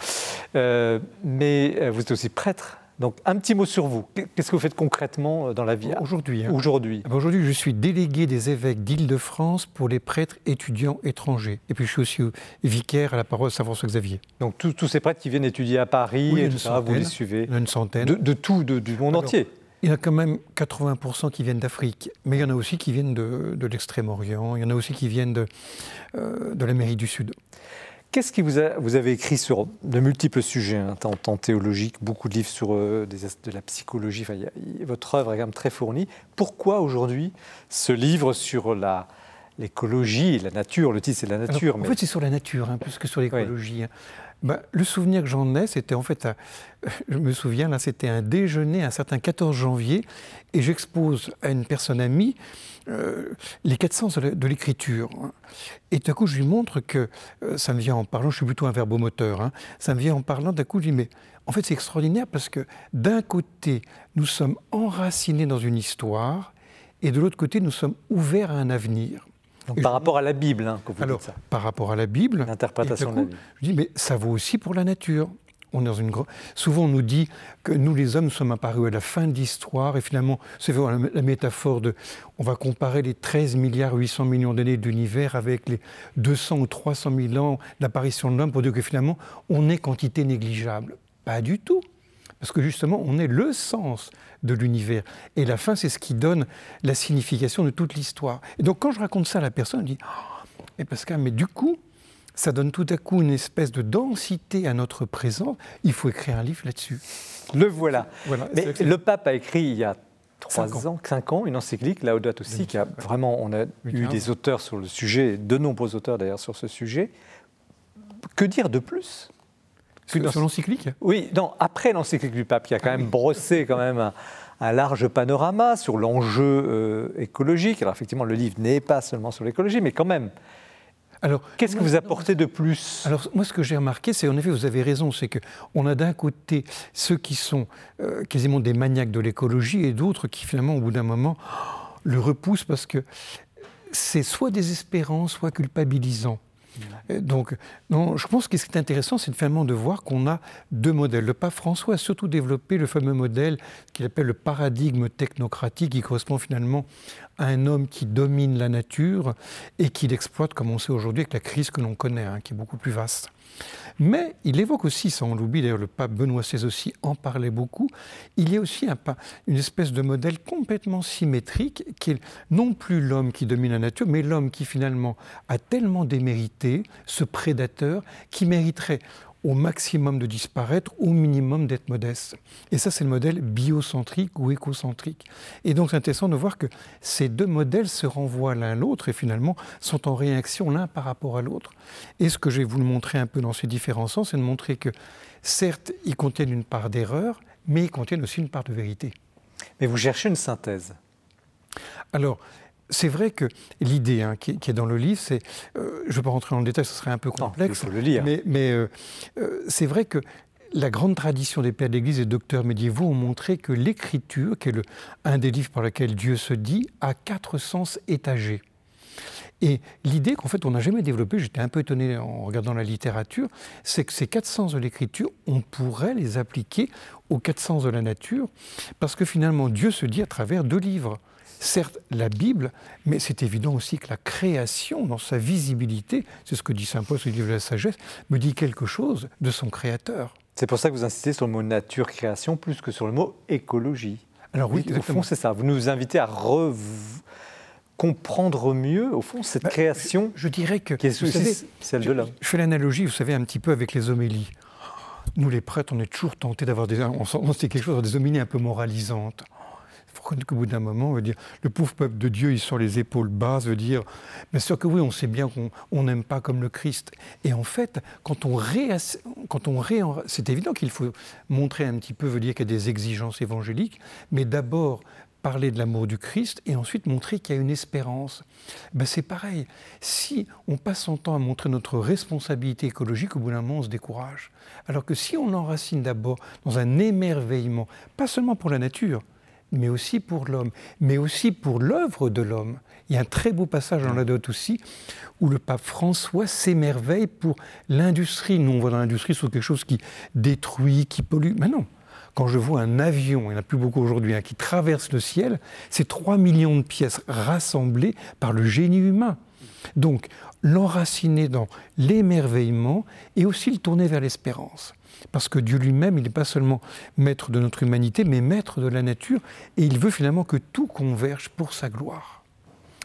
euh, mais vous êtes aussi prêtre. Donc, un petit mot sur vous. Qu'est-ce que vous faites concrètement dans la vie Aujourd'hui. Hein. Aujourd'hui? Ah ben aujourd'hui, je suis délégué des évêques d'Île-de-France pour les prêtres étudiants étrangers. Et puis, je suis aussi vicaire à la parole Saint-François-Xavier. Donc, tous ces prêtres qui viennent étudier à Paris, et vous les suivez Une centaine. De, tout, du monde entier il y a quand même 80% qui viennent d'Afrique, mais il y en a aussi qui viennent de, l'Extrême-Orient, il y en a aussi qui viennent de, euh, de l'Amérique du Sud. Qu'est-ce que vous, vous, avez écrit sur de multiples sujets, hein, tant, théologiques, beaucoup de livres sur euh, des, de la psychologie, votre œuvre est quand même très fournie. Pourquoi aujourd'hui ce livre sur la, l'écologie, la nature, le titre c'est la nature. En fait, c'est sur la nature, hein, plus que sur l'écologie. Hein. Bah, le souvenir que j'en ai, c'était en fait, je me souviens, là, c'était un déjeuner un certain 14 janvier, et j'expose à une personne amie euh, les quatre sens de l'écriture. Et tout à coup, je lui montre que euh, ça me vient en parlant, je suis plutôt un verbomoteur, hein, ça me vient en parlant, d'un coup, je lui dis, mais en fait, c'est extraordinaire parce que d'un côté, nous sommes enracinés dans une histoire, et de l'autre côté, nous sommes ouverts à un avenir par rapport à la Bible, hein, vous alors, dites ça. Par rapport à la Bible. L'interprétation de la Bible. Je dis, mais ça vaut aussi pour la nature. Souvent, on nous dit que nous, les hommes, sommes apparus à la fin de l'histoire, et finalement, c'est la métaphore de. On va comparer les 13 milliards 800 millions d'années d'univers avec les 200 ou 300 000 ans d'apparition de l'homme pour dire que finalement, on est quantité négligeable. Pas du tout. Parce que justement, on est le sens de l'univers. Et la fin, c'est ce qui donne la signification de toute l'histoire. Et donc, quand je raconte ça à la personne, elle dit oh, Mais Pascal, mais du coup, ça donne tout à coup une espèce de densité à notre présent. Il faut écrire un livre là-dessus. Le voilà. mais le pape a écrit il y a trois ans, cinq ans, une encyclique, Laudato aussi, qui a vraiment, on a eu des auteurs sur le sujet, de nombreux auteurs d'ailleurs sur ce sujet. Que dire de plus sur l'encyclique Oui, non, après l'encyclique du pape, qui a quand même brossé quand même un, large panorama sur l'enjeu euh, écologique. Alors effectivement, le livre n'est pas seulement sur l'écologie, mais quand même. Alors, qu'est-ce que vous apportez de plus Alors, moi, ce que j'ai remarqué, c'est en effet, vous avez raison, c'est qu'on a d'un côté ceux qui sont euh, quasiment des maniaques de l'écologie et d'autres qui, finalement, au bout d'un moment, le repoussent parce que c'est soit désespérant, soit culpabilisant. Donc, non, je pense que ce qui est intéressant, c'est finalement de voir qu'on a deux modèles. Le pape François a surtout développé le fameux modèle qu'il appelle le paradigme technocratique, qui correspond finalement à un homme qui domine la nature et qui l'exploite, comme on sait aujourd'hui, avec la crise que l'on connaît, hein, qui est beaucoup plus vaste. Mais il évoque aussi, ça on l'oublie, d'ailleurs le pape Benoît XVI aussi en parlait beaucoup, il y a aussi un, une espèce de modèle complètement symétrique qui est non plus l'homme qui domine la nature, mais l'homme qui finalement a tellement démérité, ce prédateur, qui mériterait au maximum de disparaître, au minimum d'être modeste. Et ça, c'est le modèle biocentrique ou écocentrique. Et donc, c'est intéressant de voir que ces deux modèles se renvoient l'un l'autre et finalement sont en réaction l'un par rapport à l'autre. Et ce que je vais vous le montrer un peu dans ces différents sens, c'est de montrer que, certes, ils contiennent une part d'erreur, mais ils contiennent aussi une part de vérité. Mais vous cherchez une synthèse. Alors, c'est vrai que l'idée hein, qui, est dans le livre, c'est, euh, je ne vais pas rentrer dans le détail, ce serait un peu complexe. il faut le lire. Mais, euh, euh, c'est vrai que la grande tradition des pères d'Église et docteurs médiévaux ont montré que l'écriture, qui est le, un des livres par lesquels Dieu se dit, a quatre sens étagés. Et l'idée qu'en fait on n'a jamais développée, j'étais un peu étonné en regardant la littérature, c'est que ces quatre sens de l'écriture, on pourrait les appliquer aux quatre sens de la nature, parce que finalement Dieu se dit à travers deux livres certes la Bible, mais c'est évident aussi que la création, dans sa visibilité, c'est ce que dit Saint Paul au livre de la sagesse, me dit quelque chose de son Créateur. C'est pour ça que vous insistez sur le mot nature-création plus que sur le mot écologie. Alors oui, au fond, c'est ça. Vous nous invitez à comprendre mieux, au fond, cette bah, création. Je, dirais que qui est celle de l'homme. Je fais l'analogie, vous savez, un petit peu avec les homélies. Nous, les prêtres, on est toujours tentés d'avoir des. On, quelque chose, des homélies un peu moralisantes qu'au bout d'un moment, on veut dire, le pauvre peuple de Dieu, ils sont les épaules basses, veut dire, bien sûr que oui, on sait bien qu'on n'aime pas comme le Christ. Et en fait, quand on ré, ré, c'est évident qu'il faut montrer un petit peu, veut dire qu'il y a des exigences évangéliques, mais d'abord parler de l'amour du Christ et ensuite montrer qu'il y a une espérance. Ben c'est pareil. Si on passe son temps à montrer notre responsabilité écologique, au bout d'un moment, on se décourage. Alors que si on enracine d'abord dans un émerveillement, pas seulement pour la nature, mais aussi pour l'homme, mais aussi pour l'œuvre de l'homme. Il y a un très beau passage dans la dot aussi où le pape François s'émerveille pour l'industrie. Nous, on voit dans l'industrie sur quelque chose qui détruit, qui pollue. Mais non, quand je vois un avion, il n'y en a plus beaucoup aujourd'hui, hein, qui traverse le ciel, c'est 3 millions de pièces rassemblées par le génie humain. Donc, l'enraciner dans l'émerveillement et aussi le tourner vers l'espérance. Parce que Dieu lui-même, il n'est pas seulement maître de notre humanité, mais maître de la nature, et il veut finalement que tout converge pour sa gloire.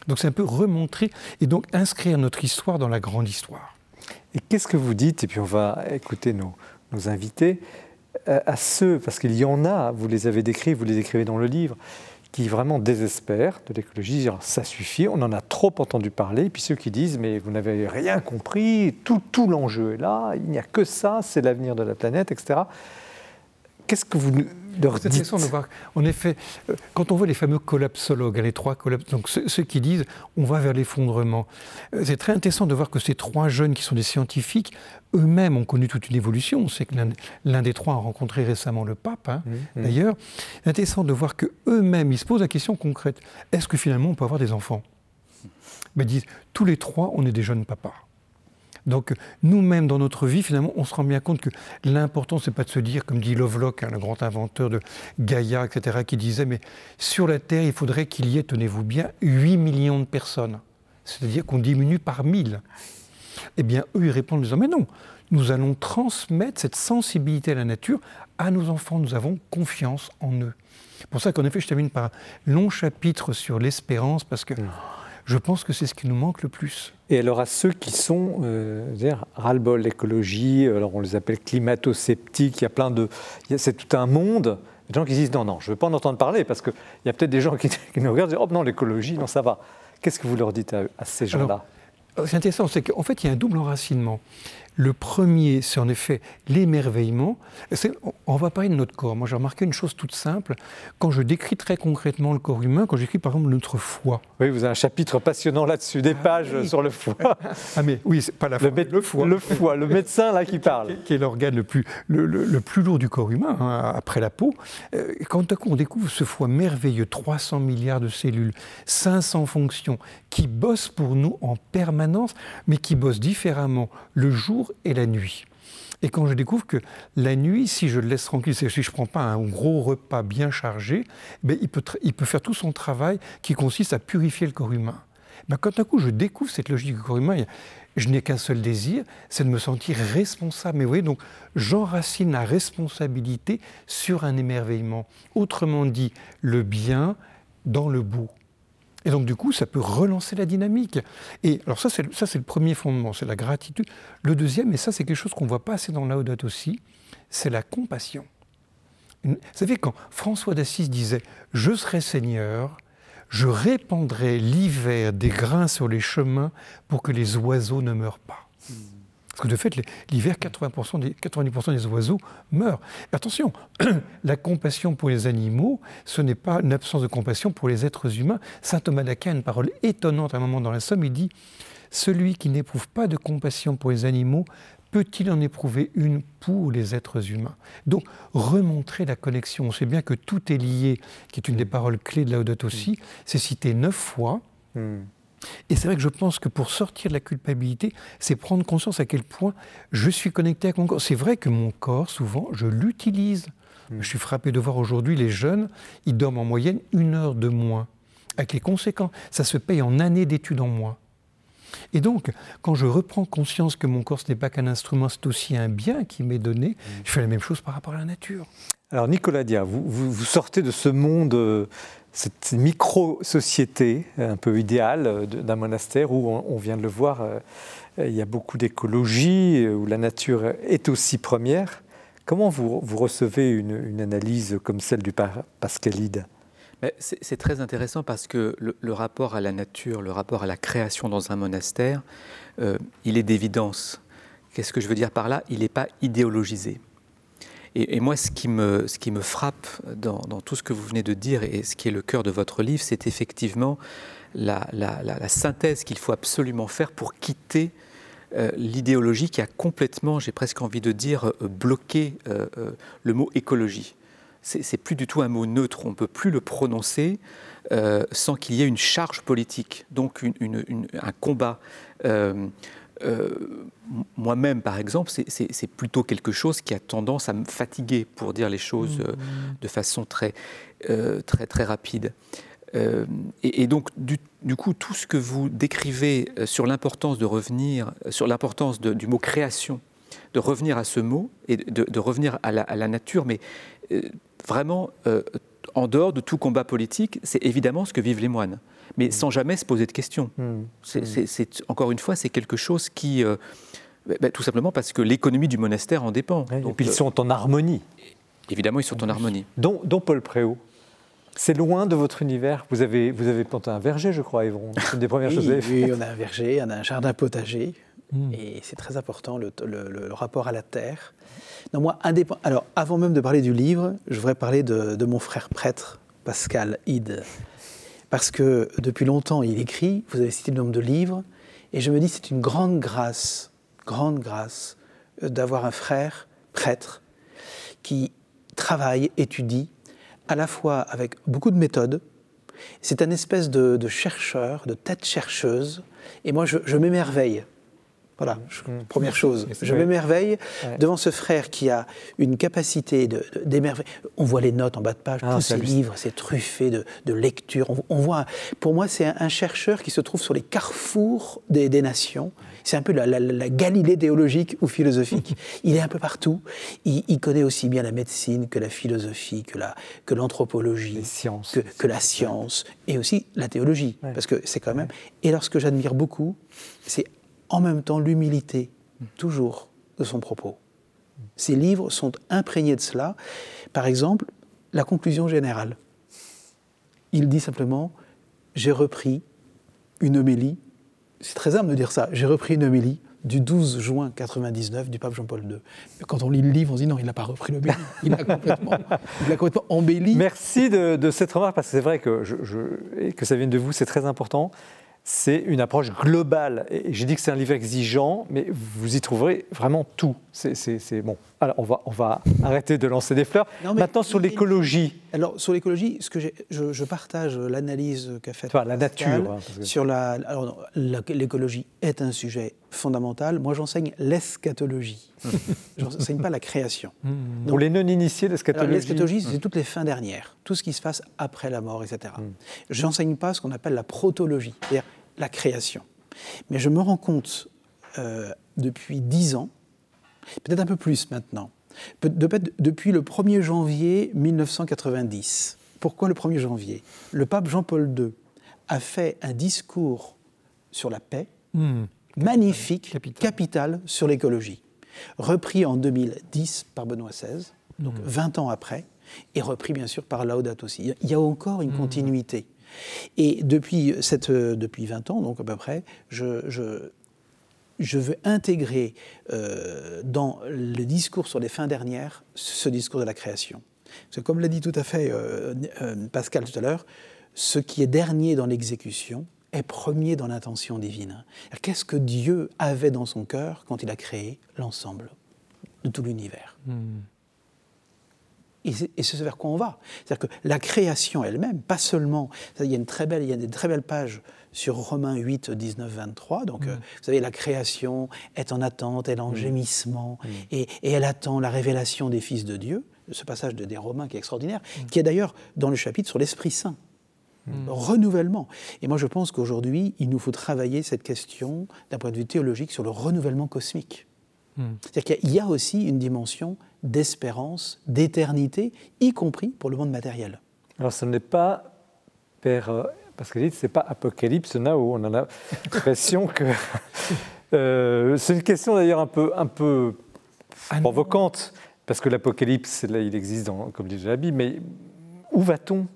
Donc c'est un peu remontrer et donc inscrire notre histoire dans la grande histoire. Et qu'est-ce que vous dites, et puis on va écouter nos, nos invités, euh, à ceux, parce qu'il y en a, vous les avez décrits, vous les écrivez dans le livre, qui vraiment désespèrent de l'écologie, ça suffit, on en a trop entendu parler, puis ceux qui disent mais vous n'avez rien compris, tout, tout l'enjeu est là, il n'y a que ça, c'est l'avenir de la planète, etc. Qu'est-ce que vous leur dites intéressant de voir, en effet, euh, quand on voit les fameux collapsologues, hein, les trois collapses, donc ceux, qui disent on va vers l'effondrement, euh, c'est très intéressant de voir que ces trois jeunes qui sont des scientifiques, eux-mêmes ont connu toute une évolution. On sait que l'un des trois a rencontré récemment le pape, hein, mmh, mmh. d'ailleurs. C'est intéressant de voir qu'eux-mêmes, ils se posent la question concrète est-ce que finalement on peut avoir des enfants? Mais ils disent tous les trois, on est des jeunes papas. Donc nous-mêmes, dans notre vie, finalement, on se rend bien compte que l'important, c'est pas de se dire, comme dit Lovelock, hein, le grand inventeur de Gaïa, etc., qui disait, mais sur la Terre, il faudrait qu'il y ait, tenez-vous bien, 8 millions de personnes. C'est-à-dire qu'on diminue par 1000. Eh bien, eux, ils répondent en disant, mais non, nous allons transmettre cette sensibilité à la nature à nos enfants. Nous avons confiance en eux. C'est pour ça qu'en effet, je termine par un long chapitre sur l'espérance, parce que... Mmh. Je pense que c'est ce qui nous manque le plus. Et alors à ceux qui sont, euh, ras-le-bol l'écologie, alors on les appelle climato-sceptiques, il y a plein de... C'est tout un monde de gens qui disent non, non, je ne veux pas en entendre parler, parce qu'il y a peut-être des gens qui, nous regardent et disent oh non, l'écologie, non, ça va. Qu'est-ce que vous leur dites à, à ces gens-là? C'est intéressant, c'est qu'en fait, il y a un double enracinement. Le premier, c'est en effet l'émerveillement. On va parler de notre corps. Moi, j'ai remarqué une chose toute simple. Quand je décris très concrètement le corps humain, quand j'écris par exemple notre foie. Oui, vous avez un chapitre passionnant là-dessus, des ah pages sur le foie. ah, mais oui, c'est pas la le, le, foie. Le foie, le médecin là qui parle. Qui est l'organe le plus, le, plus lourd du corps humain, hein, après la peau. Euh, quand à coup on découvre ce foie merveilleux, 300 milliards de cellules, 500 fonctions, qui bossent pour nous en permanence, mais qui bossent différemment le jour et la nuit. Et quand je découvre que la nuit, si je le laisse tranquille, si je ne prends pas un gros repas bien chargé, ben il, peut il peut faire tout son travail qui consiste à purifier le corps humain. Ben quand d'un coup je découvre cette logique du corps humain, je n'ai qu'un seul désir, c'est de me sentir responsable. Mais vous voyez, donc j'enracine la responsabilité sur un émerveillement. Autrement dit, le bien dans le beau. Et donc, du coup, ça peut relancer la dynamique. Et alors, ça, c'est, le premier fondement, c'est la gratitude. Le deuxième, et ça, c'est quelque chose qu'on ne voit pas assez dans Laudato aussi, c'est la compassion. Vous savez, quand François d'Assise disait Je serai Seigneur, je répandrai l'hiver des grains sur les chemins pour que les oiseaux ne meurent pas. Parce que de fait, l'hiver, 80% des, 90% des oiseaux meurent. attention, la compassion pour les animaux, ce n'est pas une absence de compassion pour les êtres humains. Saint Thomas d'Aquin a une parole étonnante à un moment dans la Somme, il dit Celui qui n'éprouve pas de compassion pour les animaux peut-il en éprouver une pour les êtres humains? Donc, remontrer la connexion. On sait bien que tout est lié, qui est une des paroles clés de Laudato aussi. C'est cité neuf fois. Hmm. Et c'est vrai que je pense que pour sortir de la culpabilité, c'est prendre conscience à quel point je suis connecté avec mon corps. C'est vrai que mon corps, souvent, je l'utilise. Hmm. Je suis frappé de voir aujourd'hui les jeunes, ils dorment en moyenne une heure de moins. Avec les conséquences, ça se paye en années d'études en moins. Et donc, quand je reprends conscience que mon corps, ce n'est pas qu'un instrument, c'est aussi un bien qui m'est donné, mm. je fais la même chose par rapport à la nature. Alors, Nicolas Dia, vous, vous, sortez de ce monde, euh, cette micro-société un peu idéale euh, d'un monastère où, on, vient de le voir, euh, il y a beaucoup d'écologie, où la nature est aussi première. Comment vous, vous recevez une, une, analyse comme celle du Pascalide? C'est très intéressant parce que le, rapport à la nature, le rapport à la création dans un monastère, euh, il est d'évidence. Qu'est-ce que je veux dire par là? Il n'est pas idéologisé. Et, moi, ce qui me, ce qui me frappe dans, tout ce que vous venez de dire et ce qui est le cœur de votre livre, c'est effectivement la, synthèse qu'il faut absolument faire pour quitter euh, l'idéologie qui a complètement, j'ai presque envie de dire, euh, bloqué le mot écologie c'est plus du tout un mot neutre, on ne peut plus le prononcer euh, sans qu'il y ait une charge politique, donc un combat. Euh, euh, moi-même, par exemple, c'est plutôt quelque chose qui a tendance à me fatiguer, pour dire les choses mmh. de façon très, très, très rapide. Et, donc, du, coup, tout ce que vous décrivez sur l'importance de revenir, sur l'importance du mot création, de revenir à ce mot et de, revenir à la, à la, nature, mais vraiment, euh, en dehors de tout combat politique, c'est évidemment ce que vivent les moines, mais mm. sans jamais se poser de questions. Mm. Mm. C'est, encore une fois, c'est quelque chose qui, euh, bah, bah, tout simplement parce que l'économie du monastère en dépend. Donc, ils euh, sont en harmonie. Évidemment, ils sont en harmonie. Dont, Paul Préau. C'est loin de votre univers. Vous avez, vous avez planté un verger, je crois, Évron. C'est une des premières choses. Oui, on a un verger, on a un jardin potager. Et c'est très important, le, le, rapport à la terre. Alors, avant même de parler du livre, je voudrais parler de, mon frère prêtre, Pascal Ide. Parce que depuis longtemps, il écrit, vous avez cité le nombre de livres, et je me dis c'est une grande grâce, grande grâce, euh, d'avoir un frère prêtre qui travaille, étudie, à la fois avec beaucoup de méthodes. C'est un espèce de, chercheur, de tête chercheuse, et moi je m'émerveille voilà, mm. première chose. Je m'émerveille devant ce frère qui a une capacité d'émerveiller. On voit les notes en bas de page, ah, tous ces livres, c'est truffé de, de lectures. On, voit, pour moi, c'est un, chercheur qui se trouve sur les carrefours des, nations. C'est un peu la, Galilée théologique ou philosophique. Il est un peu partout. Il, connaît aussi bien la médecine que la philosophie, que l'anthropologie, que, que, la science, et aussi la théologie. Parce que c'est quand même. Et alors, ce que j'admire beaucoup, c'est en même temps l'humilité, toujours, de son propos. Ces livres sont imprégnés de cela. Par exemple, la conclusion générale. Il dit simplement J'ai repris une homélie. C'est très humble de dire ça. J'ai repris une homélie du 12 juin 99 du pape Jean-Paul II. Quand on lit le livre, on se dit non, il n'a pas repris l'homélie. Il a complètement, complètement embelli. Merci de, cette remarque, parce que c'est vrai que, que ça vienne de vous, c'est très important c'est une approche globale. Et j'ai dit que c'est un livre exigeant, mais vous y trouverez vraiment tout. C'est bon. Alors, on va, on va arrêter de lancer des fleurs. Maintenant, sur l'écologie. Alors, sur l'écologie, ce que je, je, partage l'analyse qu'a faite. Enfin, la nature. Hein, sur la. Alors, l'écologie est un sujet fondamental. Moi, j'enseigne l'eschatologie. je n'enseigne pas la création. Mmh. Pour les non-initiés, l'eschatologie. L'eschatologie, c'est toutes les fins dernières, tout ce qui se passe après la mort, etc. Mmh. Je n'enseigne pas ce qu'on appelle la protologie, c'est-à-dire la création. Mais je me rends compte euh, depuis dix ans peut-être un peu plus maintenant, depuis le 1er janvier 1990. Pourquoi le 1er janvier? Le pape Jean-Paul II a fait un discours sur la paix, hmm. magnifique, capital. sur l'écologie, repris en 2010 par Benoît XVI, donc 20 hmm. ans après, et repris bien sûr par Laudato aussi. Il y a encore une hmm. continuité. Et depuis, cette, depuis 20 ans, donc à peu près, je, je veux intégrer dans le discours sur les fins dernières ce discours de la création. Parce que comme l'a dit tout à fait Pascal tout à l'heure, ce qui est dernier dans l'exécution est premier dans l'intention divine. Qu'est-ce que Dieu avait dans son cœur quand il a créé l'ensemble de tout l'univers? Hmm. Et c'est vers quoi on va. C'est-à-dire que la création elle-même, pas seulement. Il y a, une très belle, il y a des très belles pages sur Romains 8, 19, 23. Donc, hmm. euh, vous savez, la création est en attente, elle est en hmm. gémissement, et, elle attend la révélation des fils de Dieu. Ce passage de, des Romains qui est extraordinaire, qui est d'ailleurs dans le chapitre sur l'Esprit Saint. Renouvellement. Et moi, je pense qu'aujourd'hui, il nous faut travailler cette question d'un point de vue théologique sur le renouvellement cosmique. C'est-à-dire qu'il y a aussi une dimension d'espérance, d'éternité, y compris pour le monde matériel. Alors, ce n'est pas, Père euh, Pascal, ce n'est pas Apocalypse, là où on a l'impression que. Euh, c'est une question d'ailleurs un peu, un peu ah provocante, parce que l'Apocalypse, là, il existe, dans, comme dit Bible, mais où va-t-on?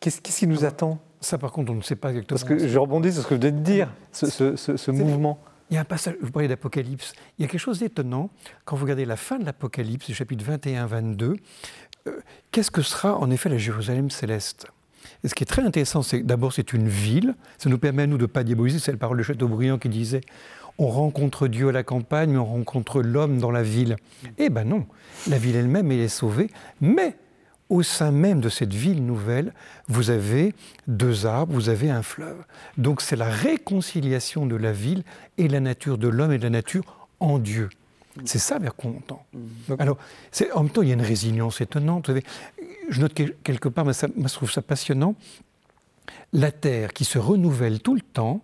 Qu'est-ce qui nous attend? Ça, par contre, on ne sait pas exactement. Parce que je rebondis sur ce que vous venez de dire, ce, mouvement. Il y a un passage, vous parlez d'Apocalypse, il y a quelque chose d'étonnant quand vous regardez la fin de l'Apocalypse, le chapitre 21-22. Euh, qu'est-ce que sera en effet la Jérusalem céleste? Et ce qui est très intéressant, c'est d'abord c'est une ville, ça nous permet à nous de ne pas diaboliser, c'est la parole de Chateaubriand qui disait on rencontre Dieu à la campagne, mais on rencontre l'homme dans la ville. Eh ben non, la ville elle-même, elle est sauvée, mais au sein même de cette ville nouvelle, vous avez deux arbres, vous avez un fleuve. Donc c'est la réconciliation de la ville et la nature de l'homme et de la nature en Dieu. C'est ça vers quoi on tend. Mm. Alors, en même temps, il y a une résilience étonnante. Je note quelque part, mais ça, je trouve ça passionnant, la Terre qui se renouvelle tout le temps,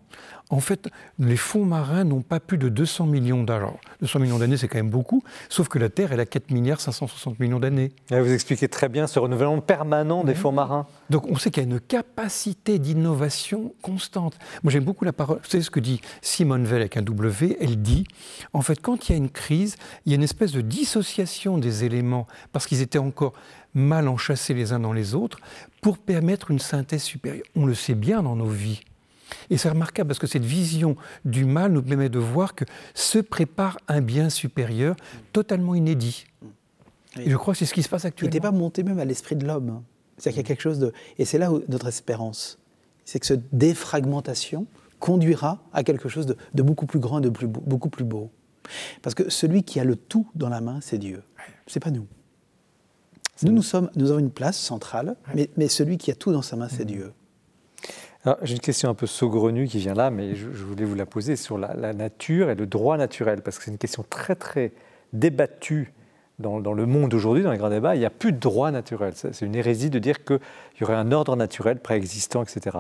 en fait, les fonds marins n'ont pas plus de 200 millions d'années. 200 millions d'années, c'est quand même beaucoup, sauf que la Terre, elle a 4 milliards 560 millions d'années. Vous expliquez très bien ce renouvellement permanent des fonds marins. Donc on sait qu'il y a une capacité d'innovation constante. Moi j'aime beaucoup la parole, vous savez ce que dit Simone Veil avec un W, elle dit, en fait quand il y a une crise, il y a une espèce de dissociation des éléments, parce qu'ils étaient encore mal enchâssés les uns dans les autres, pour permettre une synthèse supérieure. On le sait bien dans nos vies. Et c'est remarquable parce que cette vision du mal nous permet de voir que se prépare un bien supérieur totalement inédit. Et je crois que c'est ce qui se passe actuellement. Il n'était pas monté même à l'esprit de l'homme. C'est-à-dire qu'il y a quelque chose de... Et c'est là notre espérance. C'est que cette défragmentation conduira à quelque chose de, beaucoup plus grand et de beaucoup plus beau. Parce que celui qui a le tout dans la main, c'est Dieu. C'est pas nous. Nous, nous, sommes, nous avons une place centrale, mais, mais celui qui a tout dans sa main, c'est mmh. Dieu. J'ai une question un peu saugrenue qui vient là, mais je, voulais vous la poser sur la, nature et le droit naturel, parce que c'est une question très très débattue dans, le monde aujourd'hui, dans les grands débats. Il n'y a plus de droit naturel. C'est une hérésie de dire qu'il y aurait un ordre naturel préexistant, etc.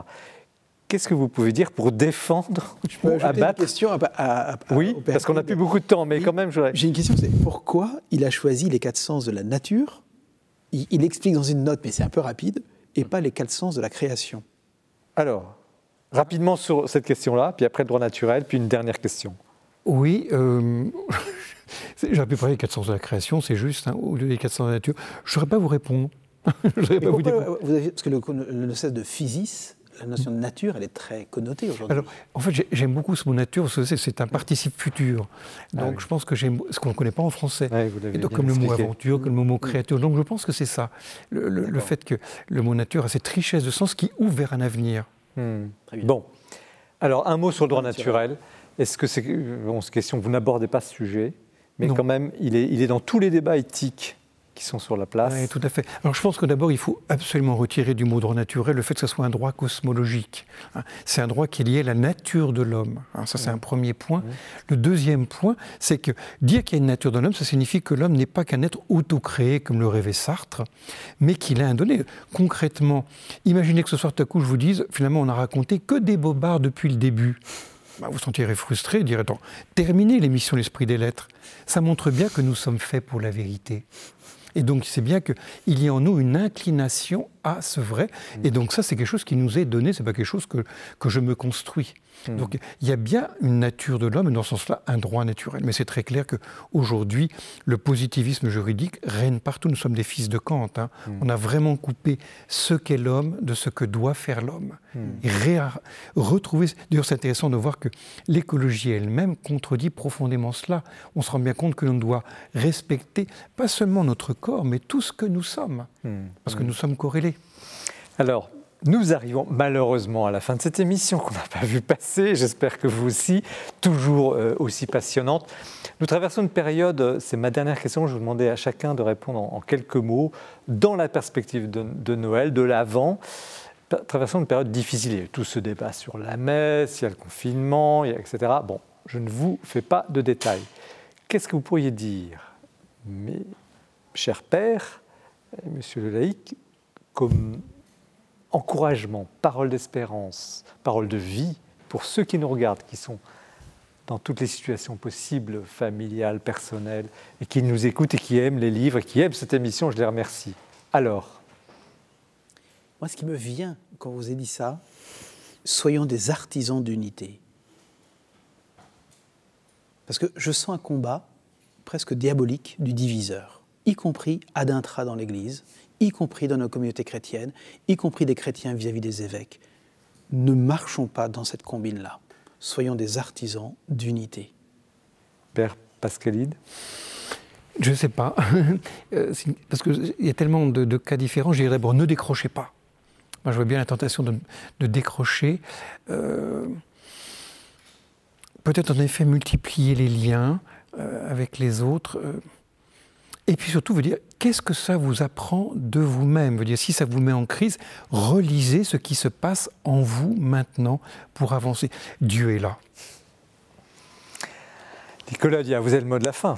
Qu'est-ce que vous pouvez dire pour défendre ou abattre une question à, Oui, parce qu'on n'a plus beaucoup de temps, mais quand même, J'ai une question, c'est pourquoi il a choisi les quatre sens de la nature il, il explique dans une note, mais c'est un peu rapide, et pas les quatre sens de la création. Alors, rapidement sur cette question-là, puis après le droit naturel, puis une dernière question. Oui, euh, j'aurais pu parler des 400 de la création, c'est juste, hein, au lieu des 400 de la nature. Je ne saurais pas vous répondre. je pas vous dire. parce que le, le, de physis, la notion de nature, elle est très connotée aujourd'hui. Alors, en fait, j'aime beaucoup ce mot nature parce que c'est un participe futur. Ah donc, je pense que j'aime ce qu'on ne connaît pas en français. Et donc, comme le mot aventure, comme le mot créature. Donc, je pense que c'est ça. Le, fait que le mot nature a cette richesse de sens qui ouvre vers un avenir. Hmm. Bon. Alors, un mot sur le droit naturel. Est-ce que c'est. Bon, c'est question, vous n'abordez pas ce sujet, mais quand même, il est, il est dans tous les débats éthiques qui sont sur la place. Oui, tout à fait. Alors je pense que d'abord, il faut absolument retirer du mot droit naturel le fait que ce soit un droit cosmologique. Hein. C'est un droit qui est lié à la nature de l'homme. Hein. Ça, c'est un premier point. Le deuxième point, c'est que dire qu'il y a une nature de l'homme, ça signifie que l'homme n'est pas qu'un être auto-créé, comme le rêvait Sartre, mais qu'il a un donné. Concrètement, imaginez que ce soir, tout à coup, je vous dise, finalement, on n'a raconté que des bobards depuis le début. Bah, vous sentirez frustré, direz on terminez l'émission L'Esprit des Lettres. Ça montre bien que nous sommes faits pour la vérité. Et donc c'est bien qu'il y a en nous une inclination à ce vrai. Mm. Et donc ça, c'est quelque chose qui nous est donné, c'est pas quelque chose que, que je me construis. Hmm. Donc il y a bien une nature de l'homme, dans ce sens-là, un droit naturel. Mais c'est très clair qu'aujourd'hui, le positivisme juridique règne partout. Nous sommes des fils de Kant. Hein. Hmm. On a vraiment coupé ce qu'est l'homme de ce que doit faire l'homme. Et retrouver. D'ailleurs, c'est intéressant de voir que l'écologie elle-même contredit profondément cela. On se rend bien compte que l'on doit respecter pas seulement notre corps, mais tout ce que nous sommes. Parce que nous sommes corrélés. Alors, nous arrivons malheureusement à la fin de cette émission qu'on n'a pas vu passer, j'espère que vous aussi, toujours euh, aussi passionnante. Nous traversons une période, euh, c'est ma dernière question, je vous demandais à chacun de répondre en, quelques mots, dans la perspective de, Noël, de l'Avent. Traversons une période difficile, il y a tout ce débat sur la messe, il y a le confinement, etc. Bon, je ne vous fais pas de détails. Qu'est-ce que vous pourriez dire, mes chers pères, monsieur le laïc, comme encouragement, parole d'espérance, parole de vie pour ceux qui nous regardent, qui sont dans toutes les situations possibles, familiales, personnelles, et qui nous écoutent et qui aiment les livres, et qui aiment cette émission, je les remercie. Alors Moi, ce qui me vient quand vous avez dit ça, soyons des artisans d'unité. Parce que je sens un combat presque diabolique du diviseur, y compris ad intra dans l'Église, y compris dans nos communautés chrétiennes, y compris des chrétiens vis-à-vis des évêques. Ne marchons pas dans cette combine-là. Soyons des artisans d'unité. Père Pascalide Je ne sais pas. Euh, parce qu'il y a tellement de, cas différents. Je dirais, bon, ne décrochez pas. Moi, je vois bien la tentation de, décrocher. Euh, peut-être en effet multiplier les liens euh, avec les autres. Et puis surtout, veut dire, qu'est-ce que ça vous apprend de vous-même? Veut dire, si ça vous met en crise, relisez ce qui se passe en vous maintenant pour avancer. Dieu est là. Nicolas vous avez le mot de la fin.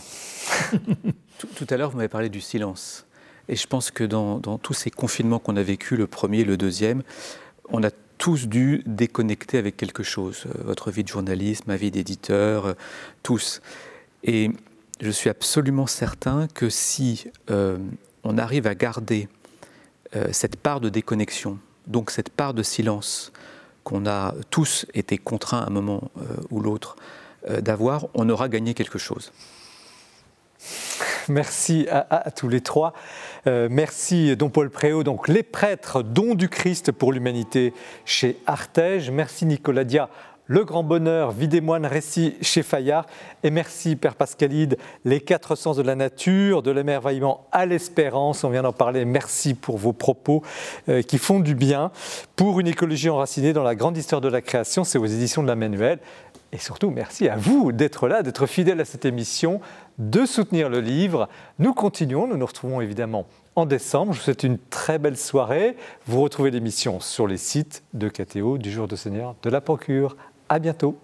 tout, à l'heure, vous m'avez parlé du silence. Et je pense que dans, dans tous ces confinements qu'on a vécu, le premier, le deuxième, on a tous dû déconnecter avec quelque chose. Euh, votre vie de journaliste, ma vie d'éditeur, euh, tous. Et je suis absolument certain que si euh, on arrive à garder euh, cette part de déconnexion, donc cette part de silence qu'on a tous été contraints à un moment euh, ou l'autre d'avoir, on aura gagné quelque chose. Merci à, tous les trois. merci Don Paul Préau, donc les prêtres, dons du Christ pour l'humanité chez Artege. Merci Nicolas Dia, le Grand Bonheur, Vie des moines, récit chez Fayard. Et merci, Père Pascalide, Les quatre sens de la nature, de l'émerveillement à l'espérance. On vient d'en parler. Merci pour vos propos euh, qui font du bien. Pour une écologie enracinée dans la grande histoire de la création, c'est aux éditions de la. Et surtout, merci à vous d'être là, d'être fidèle à cette émission, de soutenir le livre. Nous continuons, nous nous retrouvons évidemment en décembre. Je vous souhaite une très belle soirée. Vous retrouvez l'émission sur les sites de KTO du Jour de Seigneur de la Procure. À bientôt.